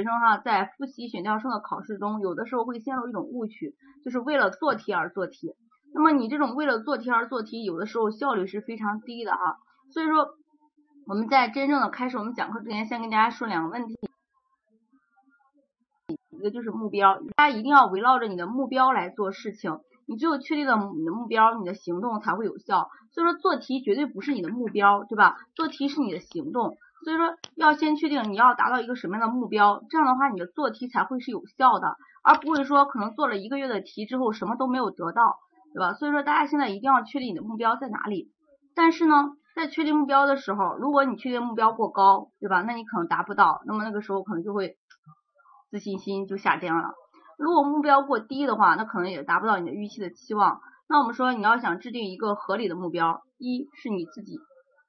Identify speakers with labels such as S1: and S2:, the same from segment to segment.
S1: 学生哈在复习选调生的考试中，有的时候会陷入一种误区，就是为了做题而做题。那么你这种为了做题而做题，有的时候效率是非常低的哈。所以说我们在真正的开始我们讲课之前，先跟大家说两个问题。一个就是目标，大家一定要围绕着你的目标来做事情。你只有确定了你的目标，你的行动才会有效。所以说做题绝对不是你的目标，对吧？做题是你的行动。所以说要先确定你要达到一个什么样的目标，这样的话你的做题才会是有效的，而不会说可能做了一个月的题之后什么都没有得到，对吧？所以说大家现在一定要确定你的目标在哪里。但是呢，在确定目标的时候，如果你确定目标过高，对吧？那你可能达不到，那么那个时候可能就会自信心就下降了。如果目标过低的话，那可能也达不到你的预期的期望。那我们说你要想制定一个合理的目标，一是你自己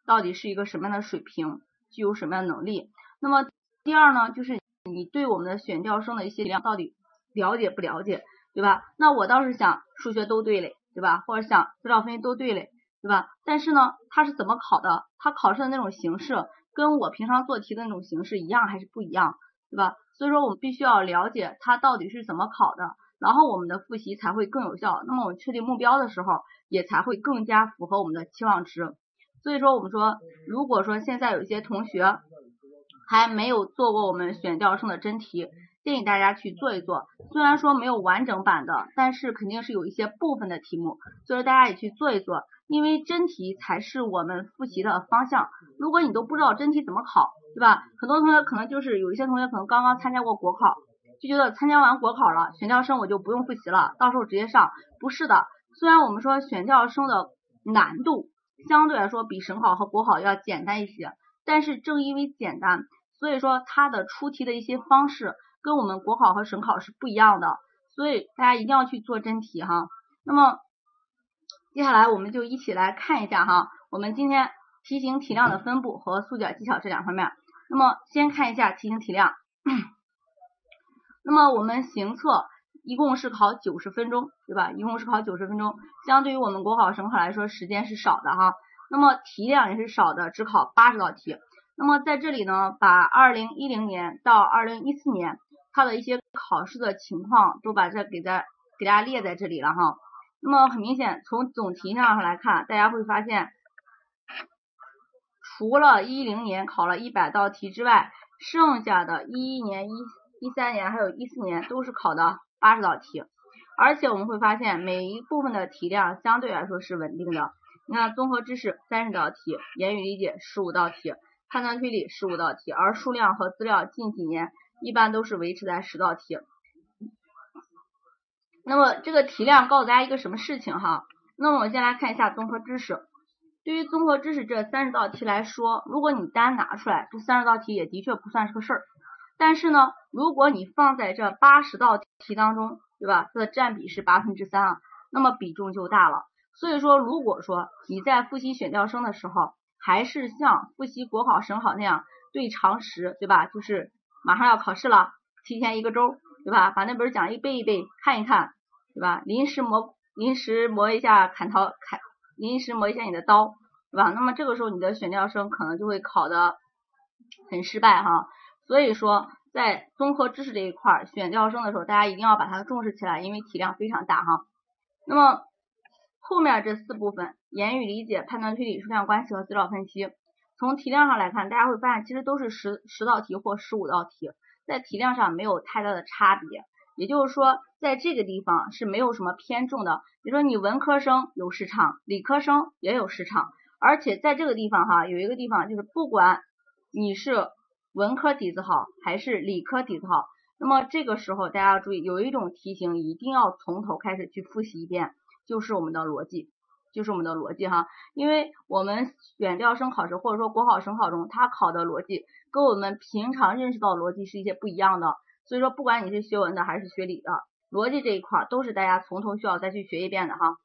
S1: 到底是一个什么样的水平，具有什么样的能力。那么第二呢，就是你对我们的选调生的一些量到底了解不了解，对吧？那我倒是想数学都对嘞，对吧？或者想资料分析都对嘞，对吧？但是呢，他是怎么考的？他考试的那种形式跟我平常做题的那种形式一样还是不一样，对吧？所以说我们必须要了解它到底是怎么考的，然后我们的复习才会更有效。那么我们确定目标的时候，也才会更加符合我们的期望值。所以说我们说，如果说现在有一些同学还没有做过我们选调生的真题，建议大家去做一做。虽然说没有完整版的，但是肯定是有一些部分的题目，所以说大家也去做一做。因为真题才是我们复习的方向。如果你都不知道真题怎么考，对吧？很多同学可能就是有一些同学可能刚刚参加过国考，就觉得参加完国考了，选调生我就不用复习了，到时候直接上。不是的，虽然我们说选调生的难度相对来说比省考和国考要简单一些，但是正因为简单，所以说它的出题的一些方式跟我们国考和省考是不一样的，所以大家一定要去做真题哈。那么。接下来我们就一起来看一下哈，我们今天题型题量的分布和速解技巧这两方面。那么先看一下题型题量，那么我们行测一共是考九十分钟，对吧？一共是考九十分钟，相对于我们国考、省考来说，时间是少的哈。那么题量也是少的，只考八十道题。那么在这里呢，把二零一零年到二零一四年它的一些考试的情况都把这给在给大家列在这里了哈。那么很明显，从总题量上来看，大家会发现，除了一零年考了一百道题之外，剩下的一一年、一一三年还有一四年都是考的八十道题，而且我们会发现每一部分的题量相对来说是稳定的。你看，综合知识三十道题，言语理解十五道题，判断推理十五道题，而数量和资料近几年一般都是维持在十道题。那么这个题量告诉大家一个什么事情哈？那么我先来看一下综合知识。对于综合知识这三十道题来说，如果你单拿出来，这三十道题也的确不算是个事儿。但是呢，如果你放在这八十道题当中，对吧？它的占比是八分之三啊，那么比重就大了。所以说，如果说你在复习选调生的时候，还是像复习国考、省考那样对常识，对吧？就是马上要考试了，提前一个周。对吧？把那本讲义背一背，看一看，对吧？临时磨，临时磨一下砍刀，砍，临时磨一下你的刀，对吧？那么这个时候你的选调生可能就会考的很失败哈。所以说，在综合知识这一块选调生的时候，大家一定要把它重视起来，因为体量非常大哈。那么后面这四部分，言语理解、判断推理、数量关系和资料分析，从题量上来看，大家会发现其实都是十十道题或十五道题。在题量上没有太大的差别，也就是说，在这个地方是没有什么偏重的。比如说，你文科生有市场，理科生也有市场，而且在这个地方哈，有一个地方就是，不管你是文科底子好还是理科底子好，那么这个时候大家要注意，有一种题型一定要从头开始去复习一遍，就是我们的逻辑。就是我们的逻辑哈，因为我们选调生考试或者说国考、省考中，它考的逻辑跟我们平常认识到逻辑是一些不一样的，所以说不管你是学文的还是学理的，逻辑这一块都是大家从头需要再去学一遍的哈。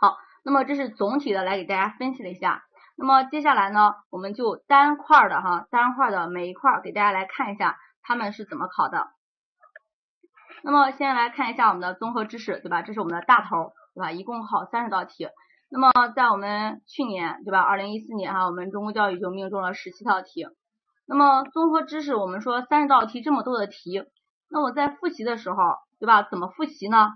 S1: 好，那么这是总体的来给大家分析了一下，那么接下来呢，我们就单块的哈，单块的每一块给大家来看一下他们是怎么考的。那么先来看一下我们的综合知识，对吧？这是我们的大头。对吧？一共考三十道题。那么在我们去年，对吧？二零一四年哈，我们中公教育就命中了十七道题。那么综合知识，我们说三十道题这么多的题，那我在复习的时候，对吧？怎么复习呢？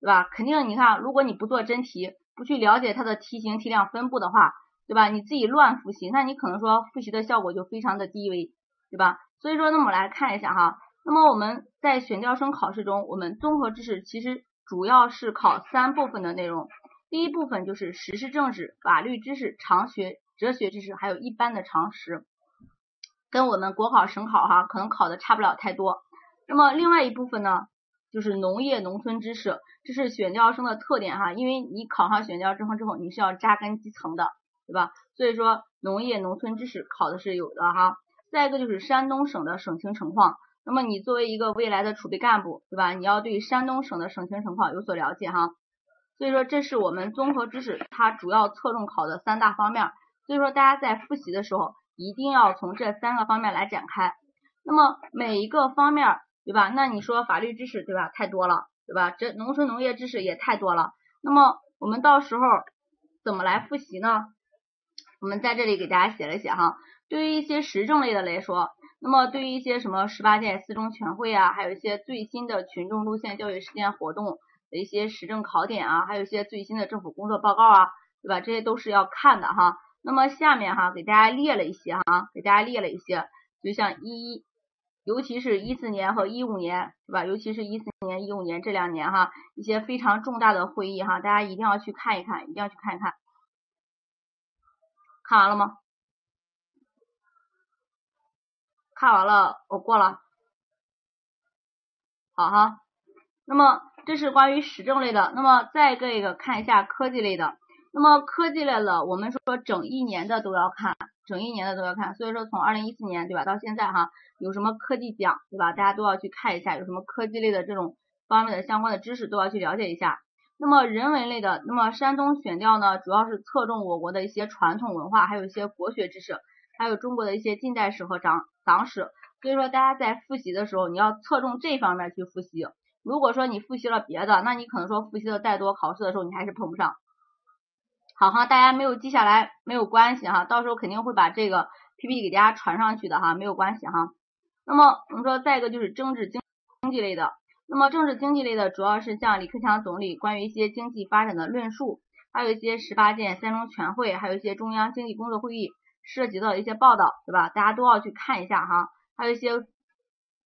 S1: 对吧？肯定你看，如果你不做真题，不去了解它的题型、题量分布的话，对吧？你自己乱复习，那你可能说复习的效果就非常的低微，对吧？所以说，那么来看一下哈，那么我们在选调生考试中，我们综合知识其实主要是考三部分的内容，第一部分就是时事政治、法律知识、常学、哲学知识，还有一般的常识，跟我们国考、省考哈可能考的差不了太多。那么另外一部分呢，就是农业农村知识，这是选调生的特点哈，因为你考上选调之后之后，你是要扎根基层的。对吧？所以说农业农村知识考的是有的哈。再一个就是山东省的省情情况，那么你作为一个未来的储备干部，对吧？你要对山东省的省情情况有所了解哈。所以说这是我们综合知识它主要侧重考的三大方面。所以说大家在复习的时候一定要从这三个方面来展开。那么每一个方面，对吧？那你说法律知识，对吧？太多了，对吧？这农村农业知识也太多了。那么我们到时候怎么来复习呢？我们在这里给大家写了写哈，对于一些时政类的来说，那么对于一些什么十八届四中全会啊，还有一些最新的群众路线教育实践活动的一些时政考点啊，还有一些最新的政府工作报告啊，对吧？这些都是要看的哈。那么下面哈给大家列了一些哈，给大家列了一些，就像一一，尤其是一四年和一五年，对吧？尤其是一四年、一五年这两年哈，一些非常重大的会议哈，大家一定要去看一看，一定要去看一看。看完了吗？看完了，我过了。好哈，那么这是关于时政类的。那么再一个看一下科技类的。那么科技类的，我们说整一年的都要看，整一年的都要看。所以说从二零一四年对吧到现在哈，有什么科技奖对吧？大家都要去看一下，有什么科技类的这种方面的相关的知识都要去了解一下。那么人文类的，那么山东选调呢，主要是侧重我国的一些传统文化，还有一些国学知识，还有中国的一些近代史和长党史。所以说大家在复习的时候，你要侧重这方面去复习。如果说你复习了别的，那你可能说复习的再多，考试的时候你还是碰不上。好哈，大家没有记下来没有关系哈，到时候肯定会把这个 PPT 给大家传上去的哈，没有关系哈。那么我们说再一个就是政治经经济类的。那么政治经济类的主要是像李克强总理关于一些经济发展的论述，还有一些十八届三中全会，还有一些中央经济工作会议涉及到一些报道，对吧？大家都要去看一下哈，还有一些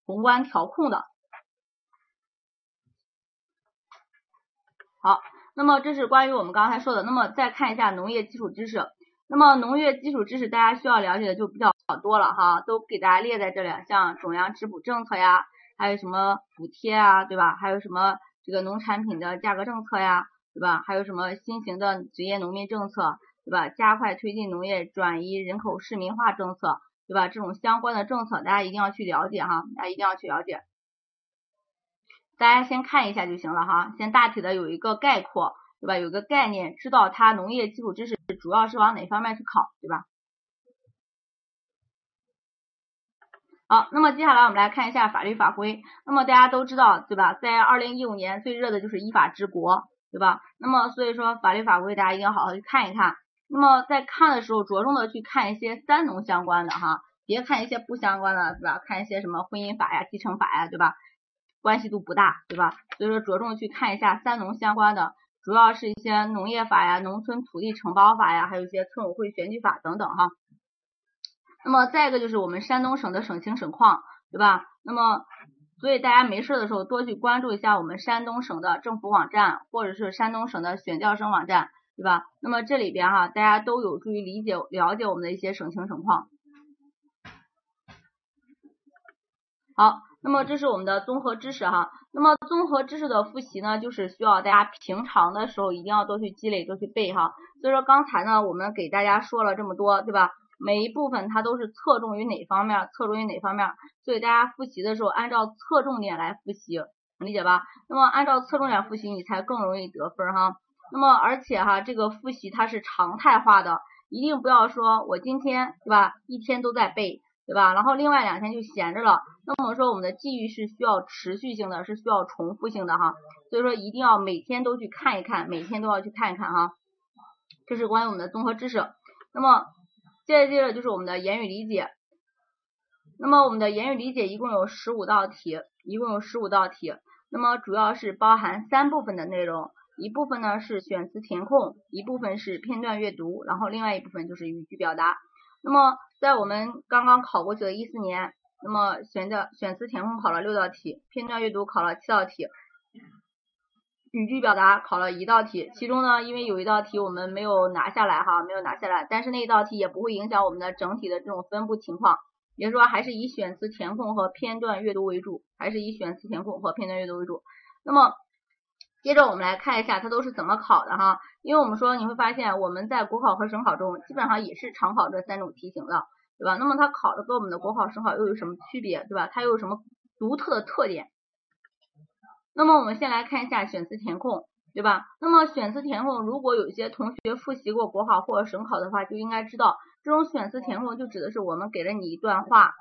S1: 宏观调控的。好，那么这是关于我们刚才说的。那么再看一下农业基础知识，那么农业基础知识大家需要了解的就比较多了哈，都给大家列在这里，像中央支补政策呀。还有什么补贴啊，对吧？还有什么这个农产品的价格政策呀，对吧？还有什么新型的职业农民政策，对吧？加快推进农业转移人口市民化政策，对吧？这种相关的政策，大家一定要去了解哈，大家一定要去了解。大家先看一下就行了哈，先大体的有一个概括，对吧？有个概念，知道它农业基础知识主要是往哪方面去考，对吧？好，那么接下来我们来看一下法律法规。那么大家都知道，对吧？在二零一五年最热的就是依法治国，对吧？那么所以说法律法规大家一定要好好去看一看。那么在看的时候，着重的去看一些三农相关的哈，别看一些不相关的，对吧？看一些什么婚姻法呀、继承法呀，对吧？关系度不大，对吧？所以说着重去看一下三农相关的，主要是一些农业法呀、农村土地承包法呀，还有一些村委会选举法等等哈。那么再一个就是我们山东省的省情省况，对吧？那么所以大家没事的时候多去关注一下我们山东省的政府网站，或者是山东省的选调生网站，对吧？那么这里边哈，大家都有助于理解了解我们的一些省情省况。好，那么这是我们的综合知识哈。那么综合知识的复习呢，就是需要大家平常的时候一定要多去积累，多去背哈。所以说刚才呢，我们给大家说了这么多，对吧？每一部分它都是侧重于哪方面，侧重于哪方面，所以大家复习的时候按照侧重点来复习，能理解吧？那么按照侧重点复习，你才更容易得分哈。那么而且哈，这个复习它是常态化的，一定不要说我今天对吧，一天都在背，对吧？然后另外两天就闲着了。那么说我们的记忆是需要持续性的，是需要重复性的哈。所以说一定要每天都去看一看，每天都要去看一看哈。这是关于我们的综合知识。那么接着接着就是我们的言语理解，那么我们的言语理解一共有十五道题，一共有十五道题。那么主要是包含三部分的内容，一部分呢是选词填空，一部分是片段阅读，然后另外一部分就是语句表达。那么在我们刚刚考过去的一四年，那么选的选词填空考了六道题，片段阅读考了七道题，语句表达考了一道题。其中呢，因为有一道题我们没有拿下来哈，没有拿下来，但是那一道题也不会影响我们的整体的这种分布情况。也就是说，还是以选词填空和片段阅读为主，还是以选词填空和片段阅读为主。那么，接着我们来看一下它都是怎么考的哈。因为我们说你会发现，我们在国考和省考中基本上也是常考这三种题型的，对吧？那么它考的跟我们的国考、省考又有什么区别，对吧？它又有什么独特的特点？那么我们先来看一下选词填空，对吧？那么选词填空，如果有些同学复习过国考或者省考的话，就应该知道。这种选词填空就指的是我们给了你一段话，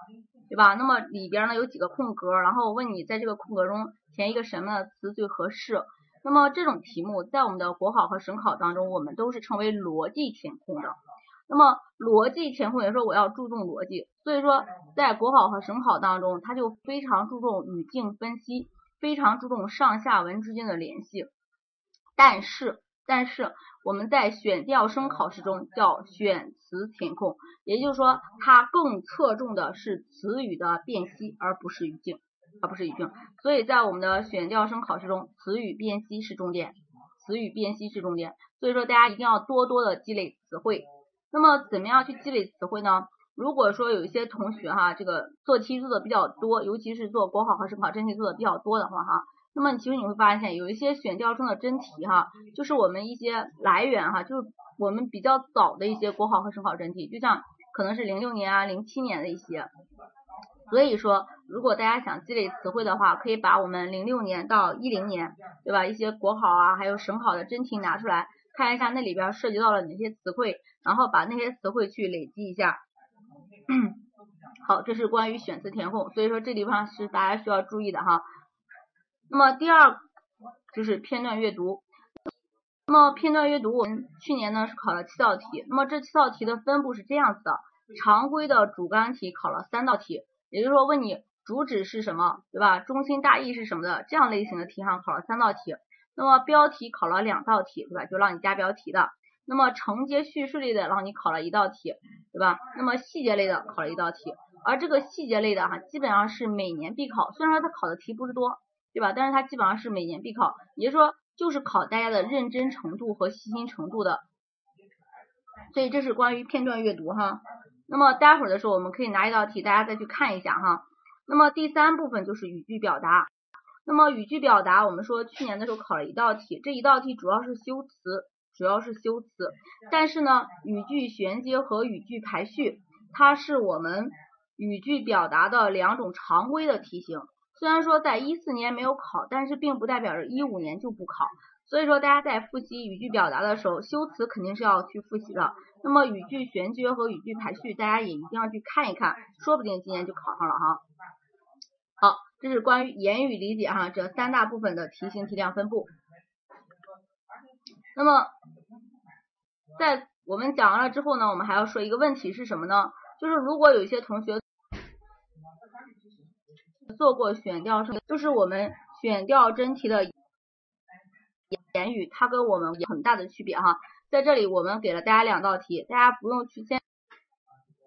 S1: 对吧？那么里边呢有几个空格，然后问你在这个空格中填一个什么词最合适。那么这种题目在我们的国考和省考当中，我们都是称为逻辑填空的。那么逻辑填空也说我要注重逻辑，所以说在国考和省考当中，它就非常注重语境分析，非常注重上下文之间的联系。但是但是我们在选调生考试中叫选词填空，也就是说它更侧重的是词语的辨析，而不是语境，而不是语境。所以在我们的选调生考试中，词语辨析是重点，词语辨析是重点。所以说大家一定要多多的积累词汇。那么怎么样去积累词汇呢？如果说有一些同学哈，这个做题做的比较多，尤其是做国考和省考真题做的比较多的话哈。那么其实你会发现，有一些选调生的真题哈，就是我们一些来源哈，就是我们比较早的一些国考和省考真题，就像可能是零六年啊、零七年的一些。所以说，如果大家想积累词汇的话，可以把我们零六年到一零年，对吧？一些国考啊，还有省考的真题拿出来看一下，那里边涉及到了哪些词汇，然后把那些词汇去累积一下。嗯好，这是关于选词填空，所以说这地方是大家需要注意的哈。那么第二就是片段阅读，那么片段阅读我们去年呢是考了七道题，那么这七道题的分布是这样子的，常规的主干题考了三道题，也就是说问你主旨是什么，对吧？中心大意是什么的这样类型的题哈考了三道题，那么标题考了两道题，对吧？就让你加标题的，那么承接叙事类的让你考了一道题，对吧？那么细节类的考了一道题，而这个细节类的哈基本上是每年必考，虽然说它考的题不是多。对吧？但是它基本上是每年必考，也就是说就是考大家的认真程度和细心程度的。所以这是关于片段阅读哈。那么待会儿的时候我们可以拿一道题大家再去看一下哈。那么第三部分就是语句表达。那么语句表达我们说去年的时候考了一道题，这一道题主要是修辞，主要是修辞。但是呢，语句衔接和语句排序，它是我们语句表达的两种常规的题型。虽然说在一四年没有考，但是并不代表着一五年就不考。所以说大家在复习语句表达的时候，修辞肯定是要去复习的。那么语句衔接和语句排序，大家也一定要去看一看，说不定今年就考上了哈。好，这是关于言语理解哈这三大部分的题型题量分布。那么在我们讲完了之后呢，我们还要说一个问题是什么呢？就是如果有一些同学。做过选调生，就是我们选调真题的言语，它跟我们有很大的区别哈。在这里我们给了大家两道题，大家不用去先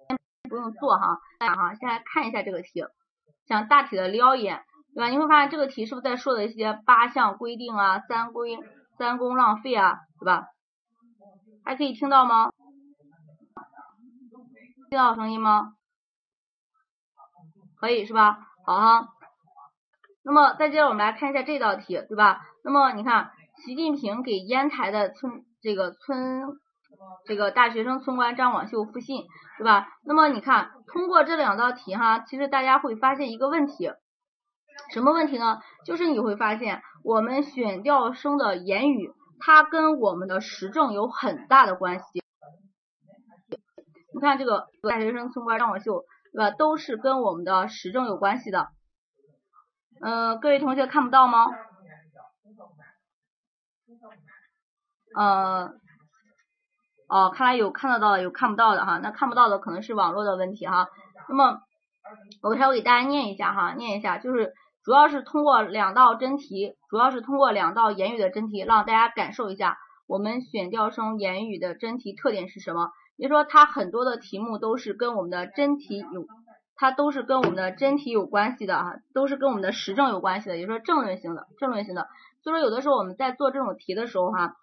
S1: 先不用做哈，大家哈先来看一下这个题，想大体的撩一眼，对吧？你会发现这个题是不是在说的一些八项规定啊、三规三公浪费啊，对吧？还可以听到吗？听到声音吗？可以是吧？好哈，那么再接着我们来看一下这道题，对吧？那么你看，习近平给烟台的村这个村这个大学生村官张广秀复信，对吧？那么你看，通过这两道题哈，其实大家会发现一个问题，什么问题呢？就是你会发现我们选调生的言语，它跟我们的时政有很大的关系。你看这个大学生村官张广秀。对吧？都是跟我们的时政有关系的。嗯，各位同学看不到吗？呃，哦，看来有看得到的，有看不到的哈。那看不到的可能是网络的问题哈。那么我才会给大家念一下哈，念一下，就是主要是通过两道真题，主要是通过两道言语的真题，让大家感受一下我们选调生言语的真题特点是什么。也就是说，它很多的题目都是跟我们的真题有，它都是跟我们的真题有关系的啊，都是跟我们的时政有关系的，也就是说正论型的，正论型的。所以说，有的时候我们在做这种题的时候哈。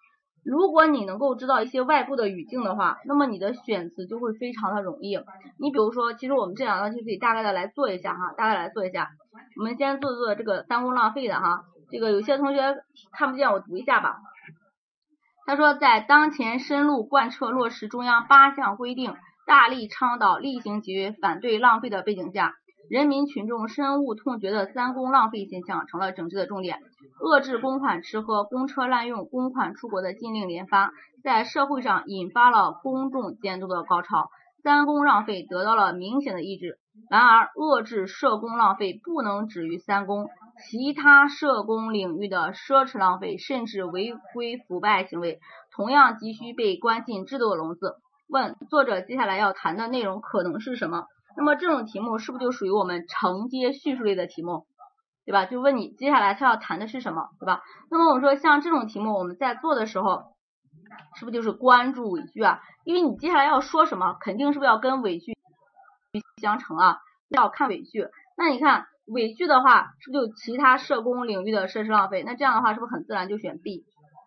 S1: 如果你能够知道一些外部的语境的话，那么你的选词就会非常的容易。你比如说，其实我们这两道题可以大概的来做一下哈，大概来做一下。我们先做做这个三公浪费的哈，这个有些同学看不见，我读一下吧。他说，在当前深入贯彻落实中央八项规定，大力倡导厉行节约、反对浪费的背景下。人民群众深恶痛绝的三公浪费现象成了整治的重点，遏制公款吃喝、公车滥用、公款出国的禁令连发，在社会上引发了公众监督的高潮，三公浪费得到了明显的抑制。然而，遏制社公浪费不能止于三公，其他社公领域的奢侈浪费甚至违规腐败行为，同样急需被关进制度的笼子。问作者接下来要谈的内容可能是什么？那么这种题目是不是就属于我们承接叙述类的题目，对吧？就问你接下来他要谈的是什么，对吧？那么我们说像这种题目，我们在做的时候，是不是就是关注尾句啊？因为你接下来要说什么，肯定是不是要跟尾句相乘啊？要看尾句。那你看尾句的话，是不是就其他社工领域的设施浪费？那这样的话是不是很自然就选 B，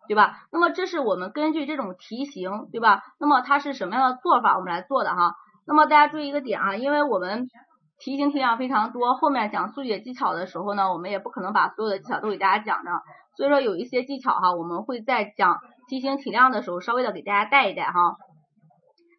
S1: 对吧？那么这是我们根据这种题型，对吧？那么它是什么样的做法，我们来做的哈？那么大家注意一个点啊，因为我们题型题量非常多，后面讲速解技巧的时候呢，我们也不可能把所有的技巧都给大家讲的，所以说有一些技巧哈，我们会在讲题型体量的时候稍微的给大家带一带哈。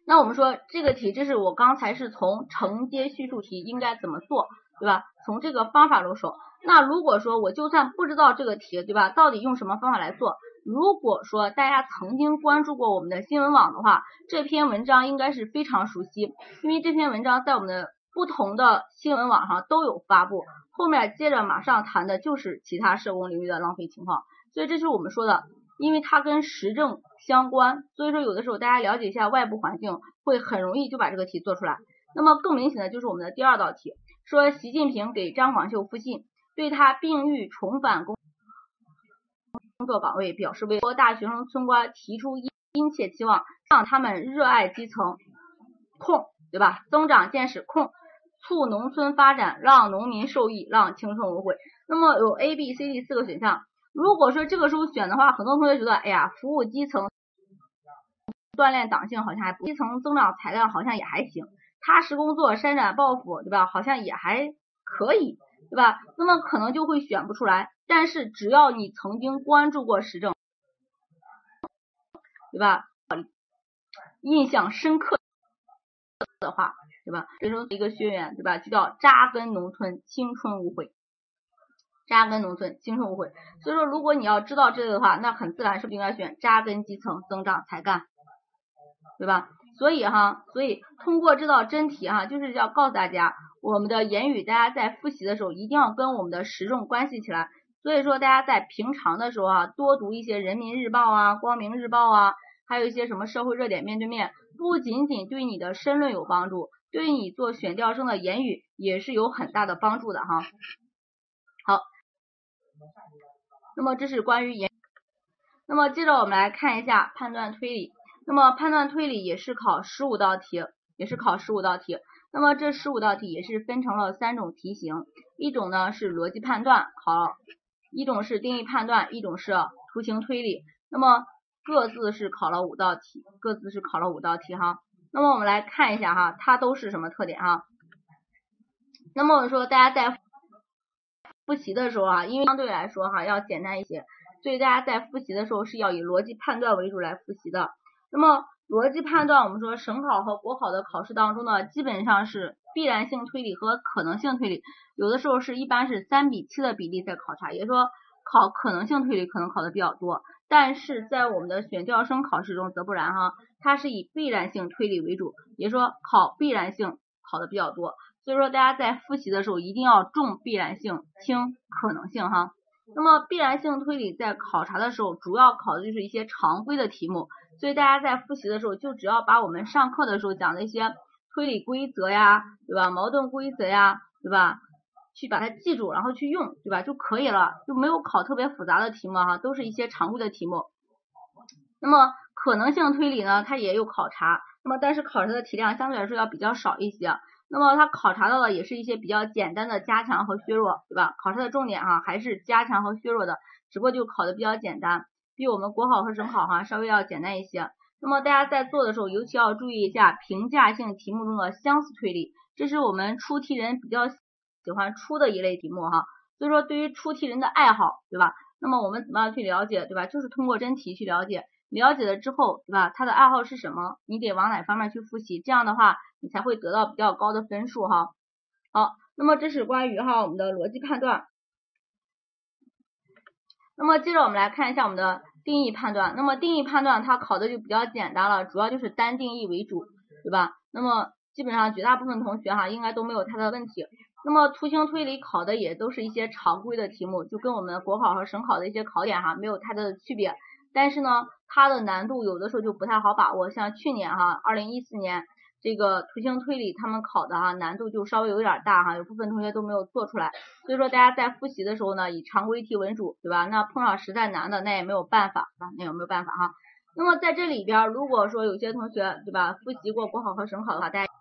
S1: 那我们说这个题，这是我刚才是从承接叙述题应该怎么做，对吧？从这个方法入手。那如果说我就算不知道这个题，对吧？到底用什么方法来做？如果说大家曾经关注过我们的新闻网的话，这篇文章应该是非常熟悉，因为这篇文章在我们的不同的新闻网上都有发布。后面接着马上谈的就是其他社工领域的浪费情况，所以这是我们说的，因为它跟时政相关，所以说有的时候大家了解一下外部环境，会很容易就把这个题做出来。那么更明显的就是我们的第二道题，说习近平给张广秀复信，对他病愈重返工。工作岗位表示为多大学生村官提出殷殷切期望，让他们热爱基层，控对吧？增长见识，控促农村发展，让农民受益，让青春无悔。那么有 A、B、C、D 四个选项。如果说这个时候选的话，很多同学觉得，哎呀，服务基层，锻炼党性好像还，基层增长材料好像也还行，踏实工作，施展抱负，对吧？好像也还可以，对吧？那么可能就会选不出来。但是只要你曾经关注过时政，对吧？印象深刻的话，对吧？人生一个学员，对吧？就叫扎根农村，青春无悔。扎根农村，青春无悔。所以说，如果你要知道这个的话，那很自然是不是应该选扎根基层，增长才干，对吧？所以哈，所以通过这道真题哈，就是要告诉大家，我们的言语，大家在复习的时候一定要跟我们的时政关系起来。所以说，大家在平常的时候啊，多读一些人民日报啊、光明日报啊，还有一些什么社会热点面对面，不仅仅对你的申论有帮助，对你做选调生的言语也是有很大的帮助的哈。好，那么这是关于言，那么接着我们来看一下判断推理。那么判断推理也是考十五道题，也是考十五道题。那么这十五道题也是分成了三种题型，一种呢是逻辑判断，考。一种是定义判断，一种是图形推理，那么各自是考了五道题，各自是考了五道题哈。那么我们来看一下哈，它都是什么特点哈？那么我们说大家在复习的时候啊，因为相对来说哈要简单一些，所以大家在复习的时候是要以逻辑判断为主来复习的。那么逻辑判断，我们说省考和国考的考试当中呢，基本上是必然性推理和可能性推理，有的时候是一般是三比七的比例在考察，也就是说考可能性推理可能考的比较多，但是在我们的选调生考试中则不然哈，它是以必然性推理为主，也说考必然性考的比较多，所以说大家在复习的时候一定要重必然性，轻可能性哈。那么必然性推理在考察的时候，主要考的就是一些常规的题目，所以大家在复习的时候，就只要把我们上课的时候讲的一些推理规则呀，对吧？矛盾规则呀，对吧？去把它记住，然后去用，对吧？就可以了，就没有考特别复杂的题目哈，都是一些常规的题目。那么可能性推理呢，它也有考察，那么但是考察的题量相对来说要比较少一些。那么它考察到的也是一些比较简单的加强和削弱，对吧？考察的重点哈还是加强和削弱的，只不过就考的比较简单，比我们国考和省考哈稍微要简单一些。那么大家在做的时候，尤其要注意一下评价性题目中的相似推理，这是我们出题人比较喜欢出的一类题目哈。所以说对于出题人的爱好，对吧？那么我们怎么样去了解，对吧？就是通过真题去了解。了解了之后，对吧？他的爱好是什么？你得往哪方面去复习？这样的话，你才会得到比较高的分数哈。好，那么这是关于哈我们的逻辑判断。那么接着我们来看一下我们的定义判断。那么定义判断它考的就比较简单了，主要就是单定义为主，对吧？那么基本上绝大部分同学哈应该都没有太大的问题。那么图形推理考的也都是一些常规的题目，就跟我们国考和省考的一些考点哈没有太大的区别。但是呢，它的难度有的时候就不太好把握，像去年哈，二零一四年这个图形推理他们考的哈难度就稍微有点大哈，有部分同学都没有做出来，所以说大家在复习的时候呢，以常规题为主，对吧？那碰上实在难的，那也没有办法啊，那也没有办法哈？那么在这里边，如果说有些同学对吧，复习过国考和省考的话，大家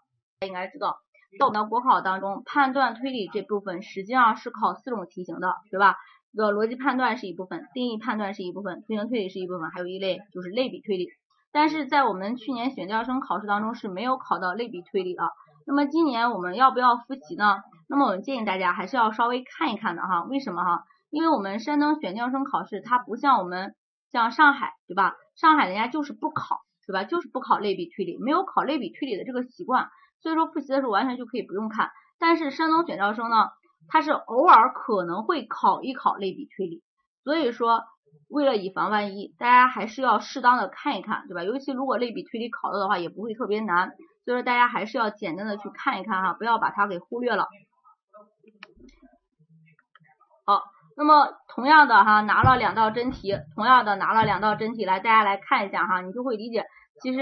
S1: 应该知道，在我们的国考当中，判断推理这部分实际上是考四种题型的，对吧？这个逻辑判断是一部分，定义判断是一部分，图形推理是一部分，还有一类就是类比推理。但是在我们去年选调生考试当中是没有考到类比推理的。那么今年我们要不要复习呢？那么我们建议大家还是要稍微看一看的哈。为什么哈？因为我们山东选调生考试它不像我们像上海对吧？上海人家就是不考对吧？就是不考类比推理，没有考类比推理的这个习惯，所以说复习的时候完全就可以不用看。但是山东选调生呢？它是偶尔可能会考一考类比推理，所以说为了以防万一，大家还是要适当的看一看，对吧？尤其如果类比推理考到的话，也不会特别难，所以说大家还是要简单的去看一看哈，不要把它给忽略了。好，那么同样的哈，拿了两道真题，同样的拿了两道真题来，大家来看一下哈，你就会理解，其实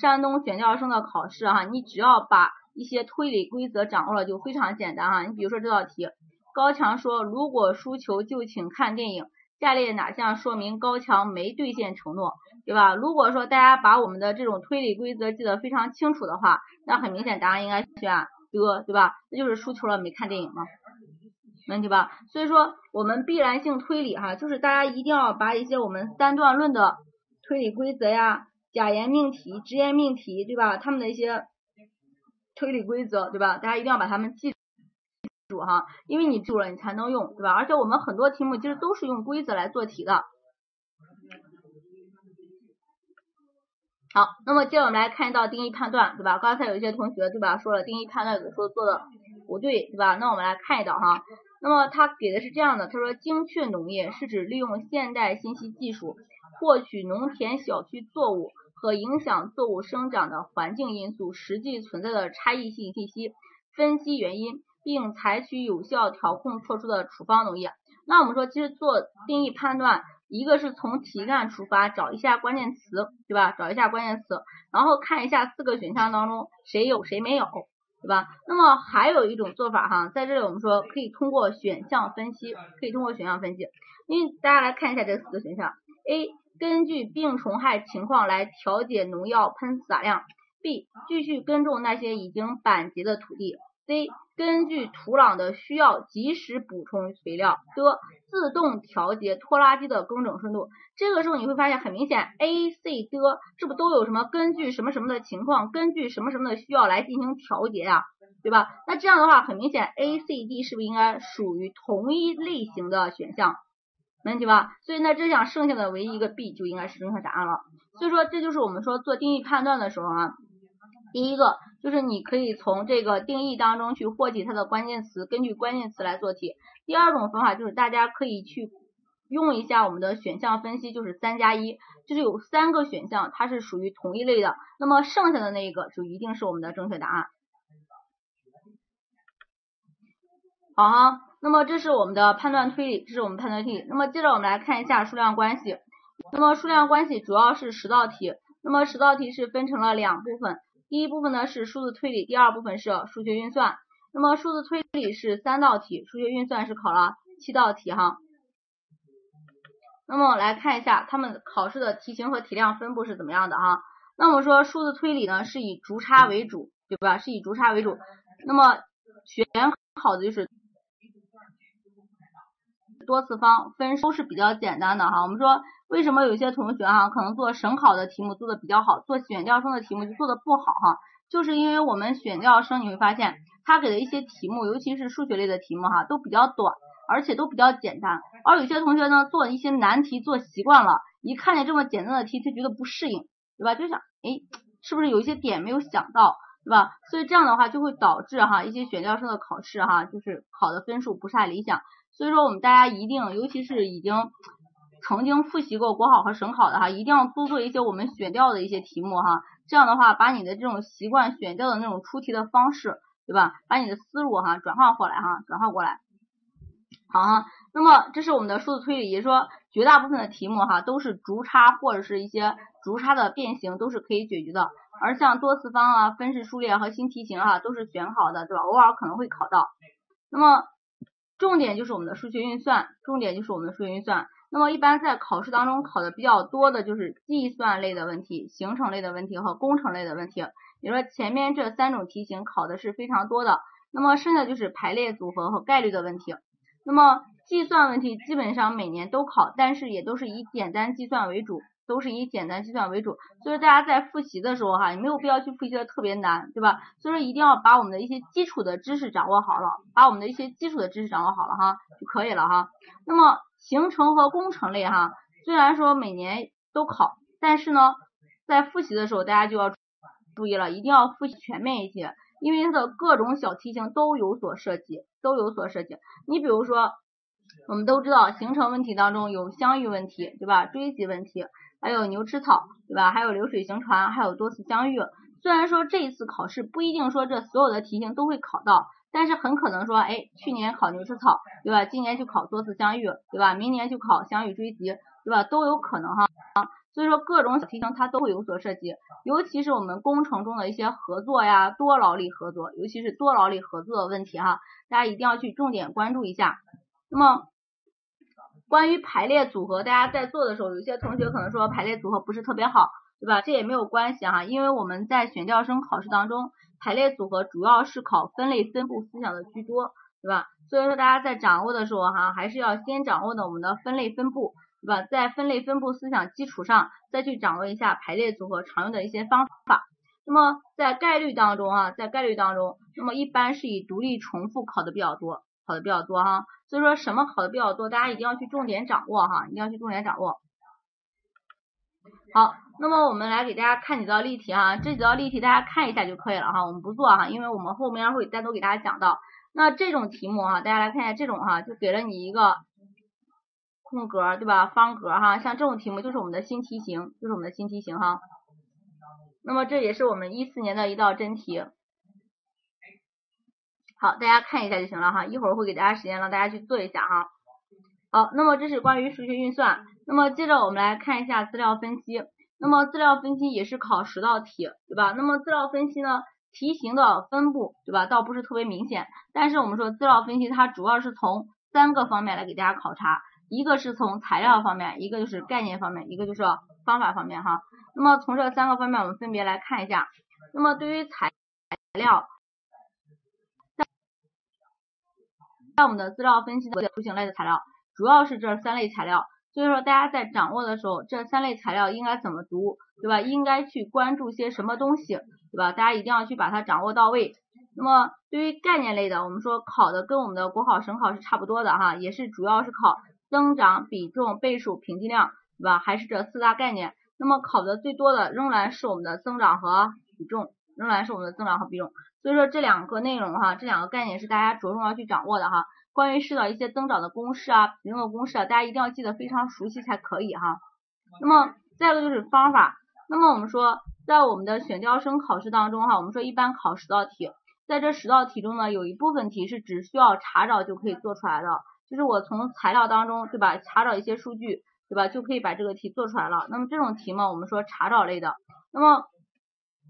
S1: 山东选调生的考试哈，你只要把一些推理规则掌握了就非常简单哈，你比如说这道题，高强说如果输球就请看电影，下列哪项说明高强没兑现承诺，对吧？如果说大家把我们的这种推理规则记得非常清楚的话，那很明显答案应该选的，对吧？那就是输球了没看电影嘛，没问题吧？所以说我们必然性推理哈，就是大家一定要把一些我们三段论的推理规则呀、假言命题、直言命题，对吧？他们的一些。推理规则对吧？大家一定要把它们记住哈，因为你记住了，你才能用对吧？而且我们很多题目其实都是用规则来做题的。好，那么接着我们来看一道定义判断对吧？刚才有一些同学对吧说了定义判断有的时候做的不对对吧？那我们来看一道哈，那么他给的是这样的，他说精确农业是指利用现代信息技术获取农田小区作物。和影响作物生长的环境因素实际存在的差异性信息，分析原因，并采取有效调控措施的处方农业。那我们说，其实做定义判断，一个是从题干出发，找一下关键词，对吧？找一下关键词，然后看一下四个选项当中谁有谁没有，对吧？那么还有一种做法哈，在这里我们说可以通过选项分析，可以通过选项分析，因为大家来看一下这四个选项，A。根据病虫害情况来调节农药喷洒量。B. 继续耕种那些已经板结的土地。C. 根据土壤的需要及时补充肥料。D. 自动调节拖拉机的耕种深度。这个时候你会发现很明显，A、C、D 这不都有什么根据什么什么的情况，根据什么什么的需要来进行调节呀，对吧？那这样的话，很明显 A、C、D 是不是应该属于同一类型的选项？没问题吧？所以那这项剩下的唯一一个 B 就应该是正确答案了。所以说这就是我们说做定义判断的时候啊，第一个就是你可以从这个定义当中去获取它的关键词，根据关键词来做题。第二种方法就是大家可以去用一下我们的选项分析，就是三加一，就是有三个选项它是属于同一类的，那么剩下的那一个就一定是我们的正确答案。好哈。那么这是我们的判断推理，这是我们判断推理。那么接着我们来看一下数量关系。那么数量关系主要是十道题。那么十道题是分成了两部分，第一部分呢是数字推理，第二部分是数学运算。那么数字推理是三道题，数学运算是考了七道题哈。那么来看一下他们考试的题型和题量分布是怎么样的哈。那么说数字推理呢是以逐差为主，对吧？是以逐差为主。那么选考的就是多次方，分数是比较简单的哈。我们说为什么有些同学哈可能做省考的题目做的比较好，做选调生的题目就做的不好哈，就是因为我们选调生你会发现他给的一些题目，尤其是数学类的题目哈都比较短。而且都比较简单，而有些同学呢做一些难题做习惯了，一看见这么简单的题，他觉得不适应，对吧？就想，哎，是不是有一些点没有想到，对吧？所以这样的话就会导致哈一些选调生的考试哈，就是考的分数不是太理想。所以说我们大家一定，尤其是已经曾经复习过国考和省考的哈，一定要多做一些我们选调的一些题目哈。这样的话，把你的这种习惯选调的那种出题的方式，对吧？把你的思路哈转化过来哈，转化过来。好哈，那么这是我们的数字推理，也说绝大部分的题目哈都是逐差或者是一些逐差的变形都是可以解决的，而像多次方啊、分式数列和新题型哈都是选好的，对吧？偶尔可能会考到。那么重点就是我们的数学运算，重点就是我们的数学运算。那么一般在考试当中考的比较多的就是计算类的问题、形成类的问题和工程类的问题。比如说前面这三种题型考的是非常多的，那么剩下就是排列组合和概率的问题。那么计算问题基本上每年都考，但是也都是以简单计算为主，都是以简单计算为主。所以大家在复习的时候哈，也没有必要去复习的特别难，对吧？所以说一定要把我们的一些基础的知识掌握好了，把我们的一些基础的知识掌握好了哈就可以了哈。那么形成和工程类哈，虽然说每年都考，但是呢，在复习的时候大家就要注意了，一定要复习全面一些。因为它的各种小题型都有所涉及，都有所涉及。你比如说，我们都知道行程问题当中有相遇问题，对吧？追及问题，还有牛吃草，对吧？还有流水行船，还有多次相遇。虽然说这一次考试不一定说这所有的题型都会考到，但是很可能说，哎，去年考牛吃草，对吧？今年就考多次相遇，对吧？明年就考相遇追及，对吧？都有可能哈。所以说各种小题型它都会有所涉及，尤其是我们工程中的一些合作呀，多劳力合作，尤其是多劳力合作的问题哈，大家一定要去重点关注一下。那么关于排列组合，大家在做的时候，有些同学可能说排列组合不是特别好，对吧？这也没有关系哈，因为我们在选调生考试当中，排列组合主要是考分类分布思想的居多，对吧？所以说大家在掌握的时候哈，还是要先掌握的我们的分类分布。对吧？在分类分布思想基础上，再去掌握一下排列组合常用的一些方法。那么在概率当中啊，在概率当中，那么一般是以独立重复考的比较多，考的比较多哈。所以说什么考的比较多，大家一定要去重点掌握哈，一定要去重点掌握。好，那么我们来给大家看几道例题哈，这几道例题大家看一下就可以了哈，我们不做哈，因为我们后面会单独给大家讲到。那这种题目哈，大家来看一下这种哈，就给了你一个。空格对吧？方格哈，像这种题目就是我们的新题型，就是我们的新题型哈。那么这也是我们一四年的一道真题。好，大家看一下就行了哈，一会儿会给大家时间让大家去做一下哈。好，那么这是关于数学运算。那么接着我们来看一下资料分析。那么资料分析也是考十道题，对吧？那么资料分析呢，题型的分布，对吧？倒不是特别明显，但是我们说资料分析它主要是从三个方面来给大家考察。一个是从材料方面，一个就是概念方面，一个就是方法方面哈。那么从这三个方面，我们分别来看一下。那么对于材料，在我们的资料分析的图形类的材料，主要是这三类材料。所以说大家在掌握的时候，这三类材料应该怎么读，对吧？应该去关注些什么东西，对吧？大家一定要去把它掌握到位。那么对于概念类的，我们说考的跟我们的国考、省考是差不多的哈，也是主要是考。增长、比重、倍数、平均量，对吧？还是这四大概念。那么考的最多的仍然是我们的增长和比重，仍然是我们的增长和比重。所以说这两个内容哈，这两个概念是大家着重要去掌握的哈。关于式的一些增长的公式啊、比重的公式啊，大家一定要记得非常熟悉才可以哈。那么再一个就是方法。那么我们说，在我们的选调生考试当中哈，我们说一般考十道题，在这十道题中呢，有一部分题是只需要查找就可以做出来的。就是我从材料当中，对吧，查找一些数据，对吧，就可以把这个题做出来了。那么这种题嘛，我们说查找类的。那么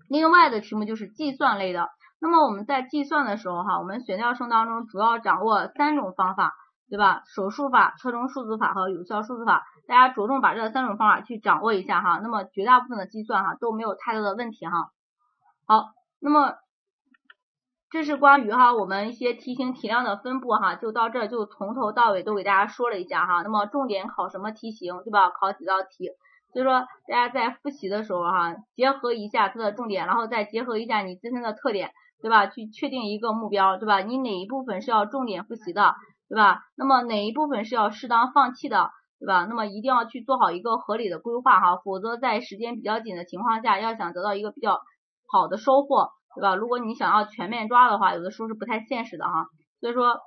S1: 另外的题目就是计算类的。那么我们在计算的时候哈，我们选调生当中主要掌握三种方法，对吧？手术法、特征数字法和有效数字法，大家着重把这三种方法去掌握一下哈。那么绝大部分的计算哈都没有太多的问题哈。好，那么这是关于哈我们一些题型题量的分布哈，就到这就从头到尾都给大家说了一下哈。那么重点考什么题型，对吧？考几道题。所以说大家在复习的时候哈，结合一下它的重点，然后再结合一下你自身的特点。对吧？去确定一个目标，对吧？你哪一部分是要重点复习的，对吧？那么哪一部分是要适当放弃的，对吧？那么一定要去做好一个合理的规划哈，否则在时间比较紧的情况下，要想得到一个比较好的收获，对吧？如果你想要全面抓的话，有的时候是不太现实的哈。所以说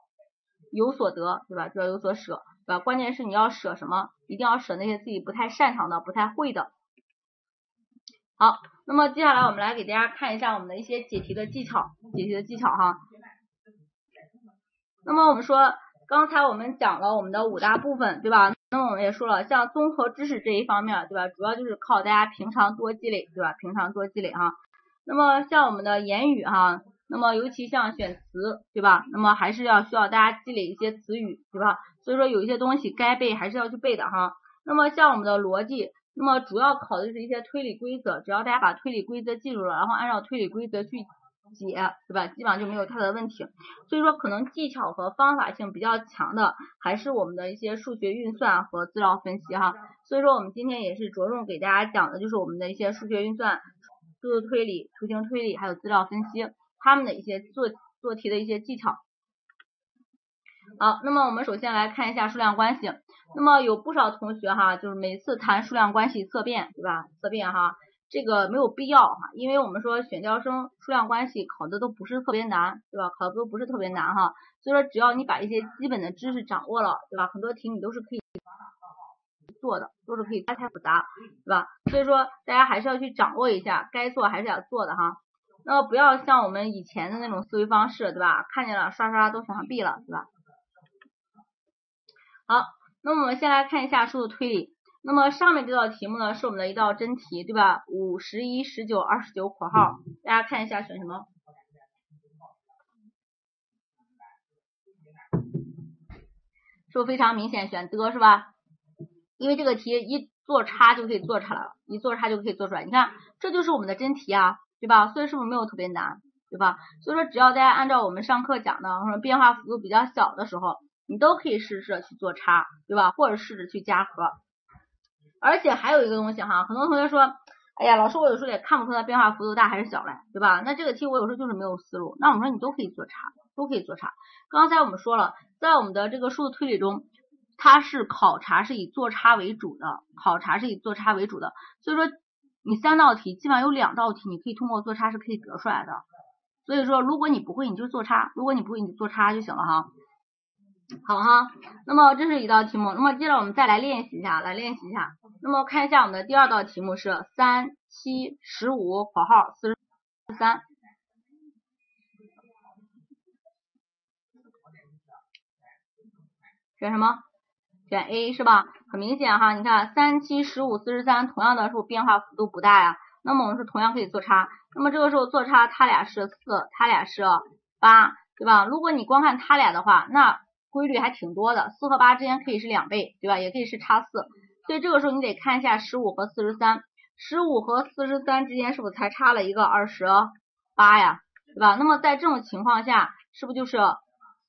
S1: 有所得，对吧？就要有所舍，对吧？关键是你要舍什么？一定要舍那些自己不太擅长的、不太会的。好，那么接下来我们来给大家看一下我们的一些解题的技巧，解题的技巧哈。那么我们说，刚才我们讲了我们的五大部分，对吧？那么我们也说了，像综合知识这一方面，对吧？主要就是靠大家平常多积累，对吧？平常多积累哈。那么像我们的言语哈，那么尤其像选词，对吧？那么还是要需要大家积累一些词语，对吧？所以说有一些东西该背还是要去背的哈。那么像我们的逻辑。那么主要考的就是一些推理规则，只要大家把推理规则记住了，然后按照推理规则去解，对吧？基本上就没有太大的问题。所以说，可能技巧和方法性比较强的，还是我们的一些数学运算和资料分析哈。所以说，我们今天也是着重给大家讲的就是我们的一些数学运算、数字推理、图形推理，还有资料分析，他们的一些做做题的一些技巧。好，那么我们首先来看一下数量关系。那么有不少同学哈，就是每次谈数量关系测变，对吧？测变哈，这个没有必要哈，因为我们说选调生数量关系考的都不是特别难，对吧？考的都不是特别难哈，所以说只要你把一些基本的知识掌握了，对吧？很多题你都是可以做的，都是可以，不太复杂，对吧？所以说大家还是要去掌握一下，该做还是要做的哈。那么不要像我们以前的那种思维方式，对吧？看见了刷刷都选上 B 了，对吧？好。那么我们先来看一下数字推理。那么上面这道题目呢，是我们的一道真题，对吧？五、十一、十九、二十九（括号），大家看一下选什么？是不是非常明显选的，是吧？因为这个题一做差就可以做出来了，一做差就可以做出来。你看，这就是我们的真题啊，对吧？所以是不是没有特别难，对吧？所以说只要大家按照我们上课讲的，或者变化幅度比较小的时候。你都可以试试去做差，对吧？或者试着去加和。而且还有一个东西哈，很多同学说，哎呀，老师我有时候也看不出它变化幅度大还是小嘞，对吧？那这个题我有时候就是没有思路。那我们说你都可以做差，都可以做差。刚才我们说了，在我们的这个数字推理中，它是考察是以做差为主的，考察是以做差为主的。所以说你三道题基本上有两道题你可以通过做差是可以得出来的。所以说如果你不会，你就做差；如果你不会，你就做差就行了哈。好哈，那么这是一道题目，那么接着我们再来练习一下，来练习一下。那么看一下我们的第二道题目是三七十五（括号四十三），选什么？选 A 是吧？很明显哈，你看三七十五四十三，同样的数变化幅度不大呀？那么我们是同样可以做差，那么这个时候做差，它俩是四，它俩是八，对吧？如果你光看它俩的话，那规律还挺多的，四和八之间可以是两倍，对吧？也可以是差四，所以这个时候你得看一下十五和四十三，十五和四十三之间是不是才差了一个二十八呀？对吧？那么在这种情况下，是不是就是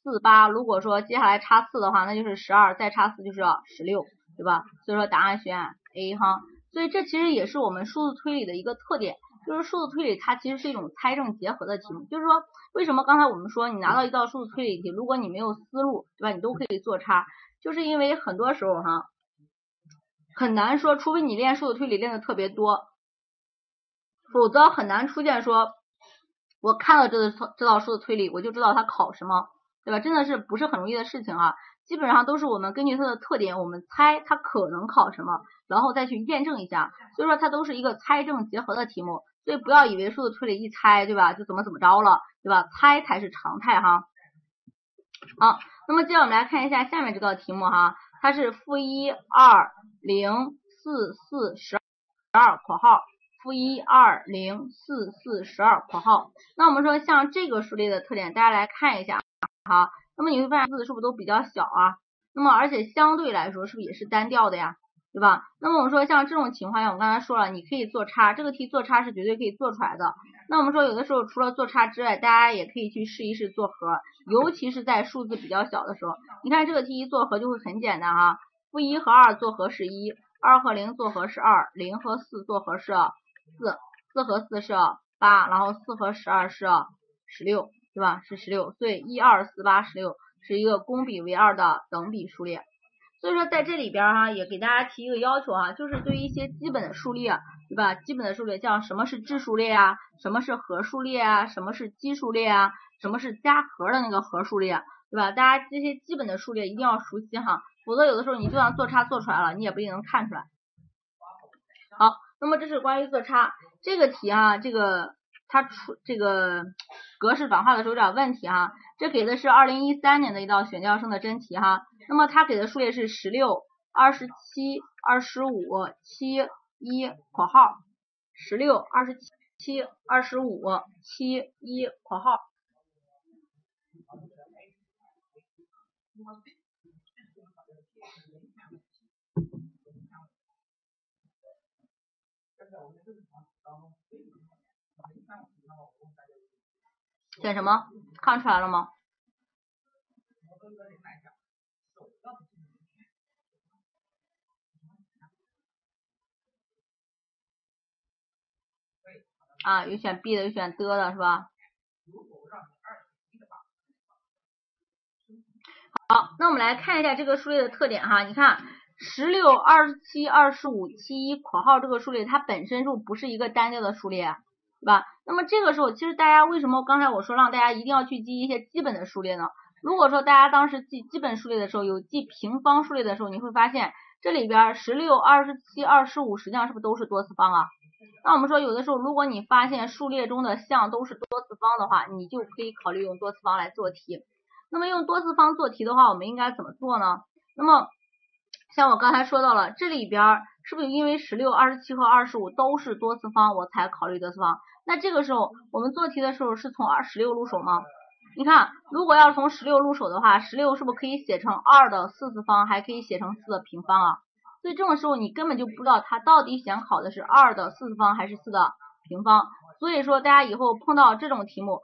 S1: 四八？如果说接下来差四的话，那就是十二，再差四就是十六，对吧？所以说答案选 A 哈。所以这其实也是我们数字推理的一个特点。就是数字推理，它其实是一种猜证结合的题目。就是说，为什么刚才我们说你拿到一道数字推理题，如果你没有思路，对吧？你都可以做差，就是因为很多时候哈，很难说，除非你练数字推理练的特别多，否则很难出现说，我看到这个这道数字推理，我就知道它考什么，对吧？真的是不是很容易的事情啊。基本上都是我们根据它的特点，我们猜它可能考什么，然后再去验证一下。所以说它都是一个猜证结合的题目。所以不要以为数字推理一猜，对吧，就怎么怎么着了，对吧？猜才是常态哈。好，那么接着我们来看一下下面这道题目哈，它是负一二零四四十二（括号负一二零四四十二括号。那我们说像这个数列的特点，大家来看一下好，那么你会发现字是不是都比较小啊？那么而且相对来说是不是也是单调的呀？对吧？那么我们说像这种情况下，我刚才说了，你可以做差，这个题做差是绝对可以做出来的。那我们说有的时候除了做差之外，大家也可以去试一试做和，尤其是在数字比较小的时候。你看这个题一做和就会很简单哈，负一和二做和是一，二和零做和是二，零和四做和是四，四和四是八，然后四和十二是十六，对吧？是十六，所以一二四八十六是一个公比为二的等比数列。所以说在这里边哈，也给大家提一个要求哈，就是对于一些基本的数列，对吧？基本的数列像什么是质数列啊，什么是和数列啊，什么是奇数列啊，什么是加和的那个和数列，对吧？大家这些基本的数列一定要熟悉哈，否则有的时候你就算做差做出来了，你也不一定能看出来。好，那么这是关于做差这个题哈，这个它出这个格式转化的时候有点问题哈，这给的是二零一三年的一道选调生的真题哈。那么它给的数列是十六、二十七、二十五、七一（括号）十六、二十七、二十五、七一（括号）。选什么？看出来了吗？啊，有选 B 的，有选的的是吧？好，那我们来看一下这个数列的特点哈，你看十六、二十七、二十五、七一（括号）这个数列它本身就不是一个单调的数列，对吧？那么这个时候，其实大家为什么刚才我说让大家一定要去记一些基本的数列呢？如果说大家当时记基本数列的时候有记平方数列的时候，你会发现这里边十六、二十七、二十五实际上是不是都是多次方啊？那我们说，有的时候如果你发现数列中的项都是多次方的话，你就可以考虑用多次方来做题。那么用多次方做题的话，我们应该怎么做呢？那么像我刚才说到了，这里边是不是因为十六、二十七和二十五都是多次方，我才考虑多次方？那这个时候我们做题的时候是从二十六入手吗？你看，如果要从十六入手的话，十六是不是可以写成二的四次方，还可以写成四的平方啊？所以这种时候你根本就不知道它到底想考的是二的四次方还是四的平方。所以说大家以后碰到这种题目，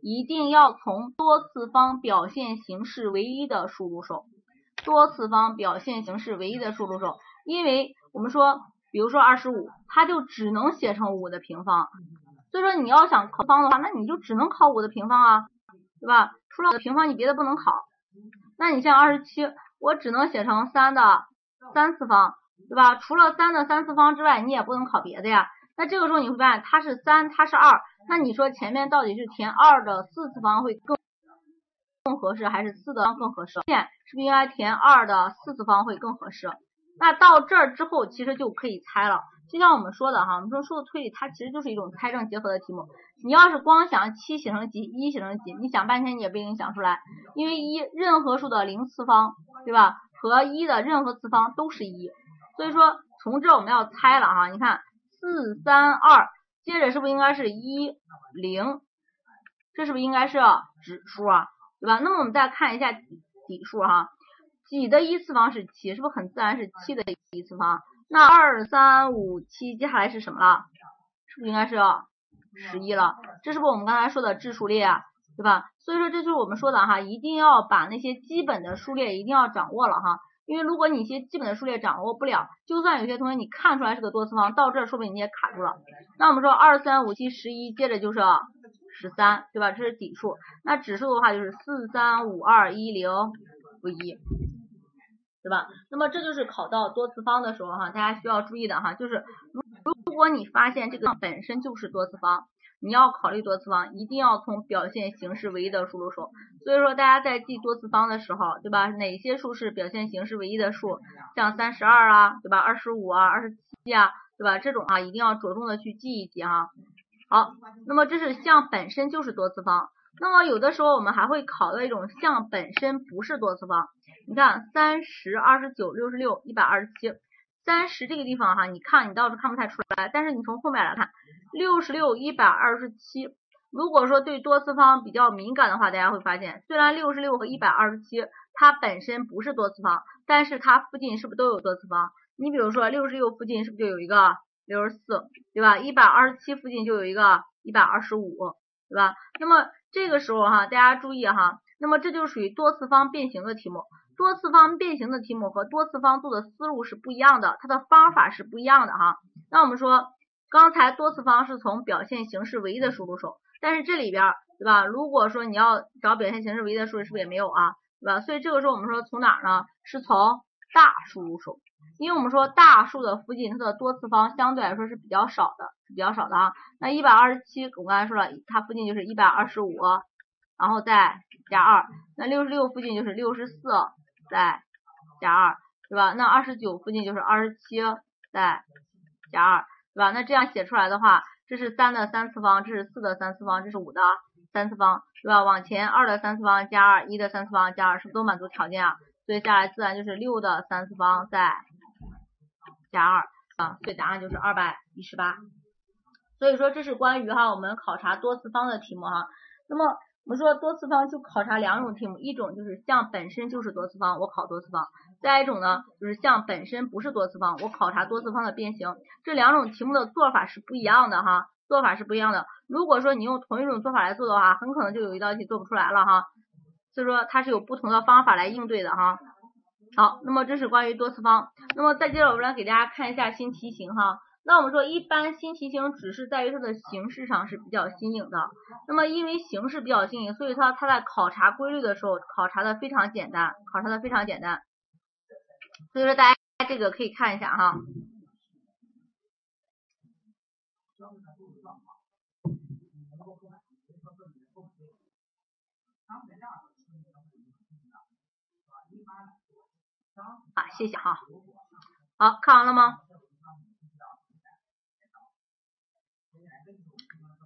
S1: 一定要从多次方表现形式唯一的数入手。多次方表现形式唯一的数入手，因为我们说，比如说二十五，它就只能写成五的平方。所以说你要想考方的话，那你就只能考五的平方啊，对吧？除了的平方，你别的不能考。那你像二十七，我只能写成三的。三次方，对吧？除了三的三次方之外，你也不能考别的呀。那这个时候你会发现，它是三，它是二，那你说前面到底是填二的四次方会更更合适，还是四的更合适？现是不是应该填二的四次方会更合适？那到这儿之后，其实就可以猜了。就像我们说的哈，我们说数字推理它其实就是一种猜证结合的题目。你要是光想七写成几，一写成几，你想半天你也不一定想出来，因为一任何数的零次方，对吧？和一的任何次方都是一，所以说从这我们要猜了哈，你看四三二，接着是不是应该是一零？这是不是应该是指数啊？对吧？那么我们再看一下底数哈，几的一次方是七，是不是很自然是七的一次方？那二三五七接下来是什么了？是不是应该是十一了？这是不是我们刚才说的质数列啊？对吧？所以说这就是我们说的哈，一定要把那些基本的数列一定要掌握了哈，因为如果你一些基本的数列掌握不了，就算有些同学你看出来是个多次方，到这说不定你也卡住了。那我们说二三五七十一，接着就是十三，对吧？这是底数。那指数的话就是四三五二一零负一，对吧？那么这就是考到多次方的时候哈，大家需要注意的哈，就是如如果你发现这个本身就是多次方。你要考虑多次方，一定要从表现形式唯一的数入手。所以说，大家在记多次方的时候，对吧？哪些数是表现形式唯一的数？像三十二啊，对吧？二十五啊，二十七啊，对吧？这种啊，一定要着重的去记一记哈。好，那么这是项本身就是多次方。那么有的时候我们还会考到一种项本身不是多次方。你看，三十、二十九、六十六、一百二十七，三十这个地方哈，你看你倒是看不太出来，但是你从后面来看，六十六、一百二十七，如果说对多次方比较敏感的话，大家会发现，虽然六十六和一百二十七它本身不是多次方，但是它附近是不是都有多次方？你比如说六十六附近是不是就有一个六十四，对吧？一百二十七附近就有一个一百二十五，对吧？那么这个时候哈，大家注意哈，那么这就属于多次方变形的题目。多次方变形的题目和多次方做的思路是不一样的，它的方法是不一样的哈。那我们说，刚才多次方是从表现形式唯一的数入手，但是这里边对吧？如果说你要找表现形式唯一的数，是不是也没有啊？对吧？所以这个时候我们说从哪呢？是从大数入手，因为我们说大数的附近它的多次方相对来说是比较少的，比较少的啊。那一百二十七，我刚才说了，它附近就是一百二十五，然后再加二。那六十六附近就是六十四。再加二，对吧？那二十九附近就是二十七，再加二，对吧？那这样写出来的话，这是三的三次方，这是四的三次方，这是五的三次方，对吧？往前二的三次方加二，一的三次方加二，是不是都满足条件啊？所以下来自然就是六的三次方再加二啊，所以答案就是二百一十八。所以说这是关于哈我们考察多次方的题目哈，那么。我们说多次方就考察两种题目，一种就是项本身就是多次方，我考多次方；再一种呢，就是项本身不是多次方，我考察多次方的变形。这两种题目的做法是不一样的哈，做法是不一样的。如果说你用同一种做法来做的话，很可能就有一道题做不出来了哈。所以说它是有不同的方法来应对的哈。好，那么这是关于多次方。那么再接着我们来给大家看一下新题型哈。那我们说，一般新题型只是在于它的形式上是比较新颖的。那么因为形式比较新颖，所以它它在考察规律的时候考察的非常简单，考察的非常简单。所以说大家这个可以看一下哈。啊，谢谢哈。好看完了吗？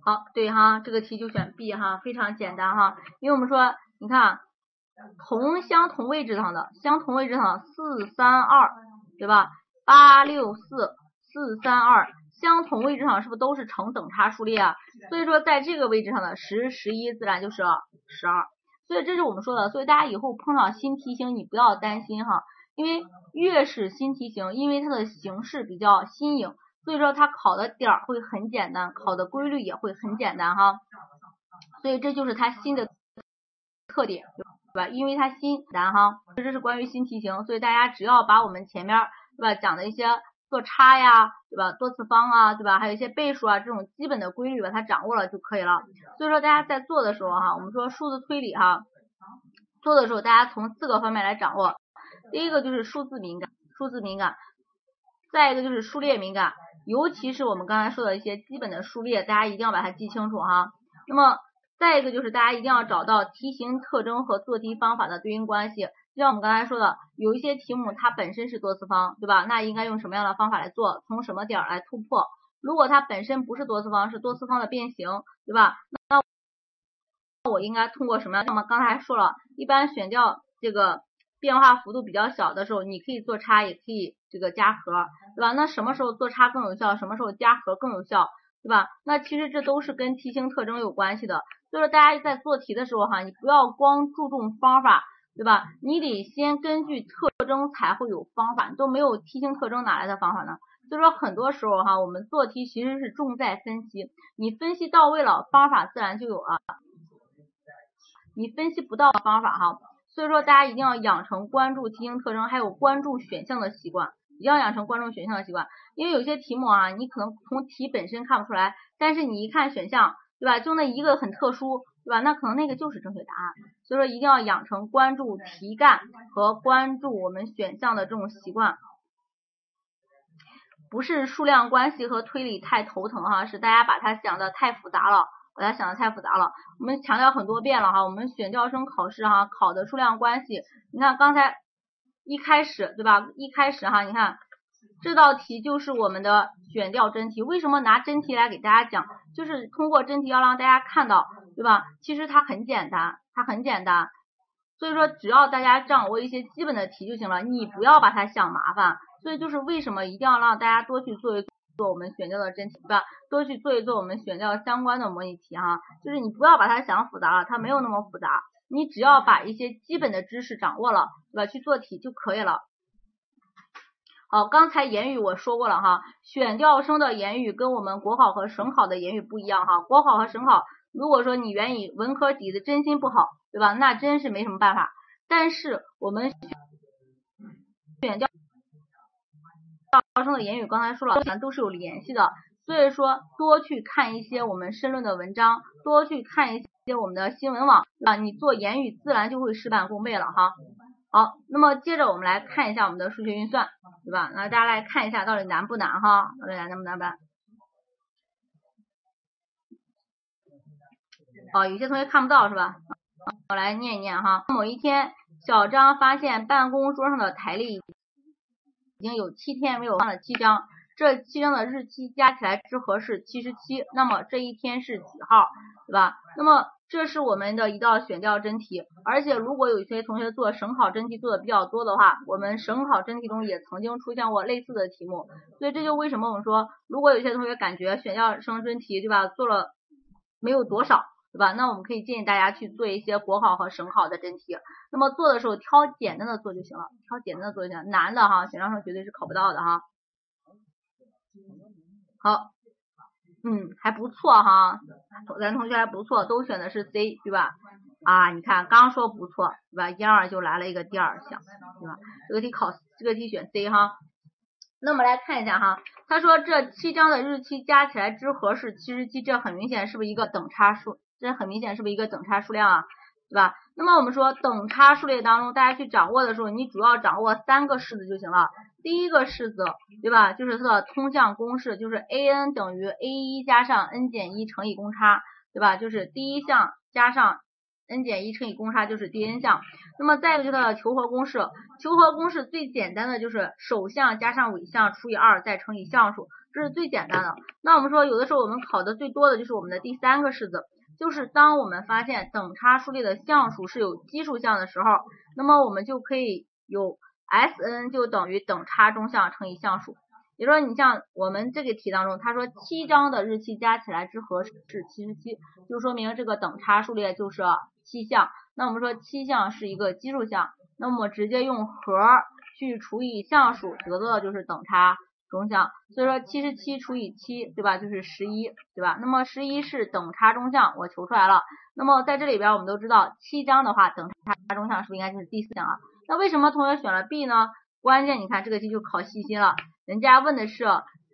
S1: 好，对哈，这个题就选 B 哈，非常简单哈，因为我们说，你看同相同位置上的，相同位置上四三二，对吧？八六四四三二，相同位置上是不是都是成等差数列啊？所以说在这个位置上的十十一自然就是十二，所以这是我们说的，所以大家以后碰到新题型你不要担心哈，因为越是新题型，因为它的形式比较新颖。所以说它考的点儿会很简单，考的规律也会很简单哈，所以这就是它新的特点，对吧？因为它新难哈，这是关于新题型，所以大家只要把我们前面对吧讲的一些做差呀，对吧？多次方啊，对吧？还有一些倍数啊这种基本的规律把它掌握了就可以了。所以说大家在做的时候哈，我们说数字推理哈，做的时候大家从四个方面来掌握，第一个就是数字敏感，数字敏感，再一个就是数列敏感。尤其是我们刚才说的一些基本的数列，大家一定要把它记清楚哈。那么再一个就是大家一定要找到题型特征和做题方法的对应关系。就像我们刚才说的，有一些题目它本身是多次方，对吧？那应该用什么样的方法来做？从什么点来突破？如果它本身不是多次方，是多次方的变形，对吧？那我应该通过什么样？那么刚才说了一般选调这个。变化幅度比较小的时候，你可以做差，也可以这个加和，对吧？那什么时候做差更有效？什么时候加和更有效？对吧？那其实这都是跟题型特征有关系的。所以说大家在做题的时候哈，你不要光注重方法，对吧？你得先根据特征才会有方法，都没有题型特征哪来的方法呢？所以说很多时候哈，我们做题其实是重在分析，你分析到位了，方法自然就有了。你分析不到的方法哈。所以说，大家一定要养成关注题型特征，还有关注选项的习惯，一定要养成关注选项的习惯。因为有些题目啊，你可能从题本身看不出来，但是你一看选项，对吧？就那一个很特殊，对吧？那可能那个就是正确答案。所以说，一定要养成关注题干和关注我们选项的这种习惯。不是数量关系和推理太头疼哈，是大家把它想的太复杂了。把它想的太复杂了，我们强调很多遍了哈，我们选调生考试哈，考的数量关系，你看刚才一开始对吧？一开始哈，你看这道题就是我们的选调真题，为什么拿真题来给大家讲？就是通过真题要让大家看到，对吧？其实它很简单，它很简单，所以说只要大家掌握一些基本的题就行了，你不要把它想麻烦。所以就是为什么一定要让大家多去做一做我们选调的真题吧，多去做一做我们选调相关的模拟题哈。就是你不要把它想复杂了，它没有那么复杂，你只要把一些基本的知识掌握了，对吧？去做题就可以了。好，刚才言语我说过了哈，选调生的言语跟我们国考和省考的言语不一样哈。国考和省考，如果说你原以文科底子真心不好，对吧？那真是没什么办法。但是我们选调调生的言语，刚才说了，都是有联系的。所以说，多去看一些我们申论的文章，多去看一些我们的新闻网，啊，你做言语自然就会事半功倍了哈。好，那么接着我们来看一下我们的数学运算，对吧？那大家来看一下到底难不难哈？到底难不难办？哦，有些同学看不到是吧？我来念一念哈。某一天，小张发现办公桌上的台历已经有七天没有放了七张，这七张的日期加起来之和是七十七，那么这一天是几号？对吧？那么这是我们的一道选调真题，而且如果有一些同学做省考真题做的比较多的话，我们省考真题中也曾经出现过类似的题目，所以这就为什么我们说，如果有些同学感觉选调生真题对吧，做了没有多少对吧，那我们可以建议大家去做一些国考和省考的真题，那么做的时候挑简单的做就行了，挑简单的做就行，难的哈选上生绝对是考不到的哈。好。嗯，还不错哈，咱同学还不错，都选的是 C 对吧？啊，你看刚说不错对吧？一二就来了一个第二项对吧？这个题考这个题选 C 哈。那么来看一下哈，他说这七张的日期加起来之和是七十七，这很明显是不是一个等差数？这很明显是不是一个等差数量啊？对吧？那么我们说等差数列当中，大家去掌握的时候，你主要掌握三个式子就行了。第一个式子，对吧？就是它的通项公式，就是 a n 等于 a 一加上 n 减一乘以公差，对吧？就是第一项加上 n 减一乘以公差就是第 n 项。那么再一个就是它的求和公式，求和公式最简单的就是首项加上尾项除以二再乘以项数，这是最简单的。那我们说有的时候我们考的最多的就是我们的第三个式子，就是当我们发现等差数列的项数是有奇数项的时候，那么我们就可以有。S n 就等于等差中项乘以项数，也就说，你像我们这个题当中，他说七张的日期加起来之和是七十七，就说明这个等差数列就是七项。那我们说七项是一个奇数项，那么直接用和去除以项数，得到的就是等差中项。所以说七十七除以七，对吧？就是十一，对吧？那么十一是等差中项，我求出来了。那么在这里边，我们都知道七张的话，等差中项是不是应该就是第四项啊？那为什么同学选了 B 呢？关键你看这个题就考细心了，人家问的是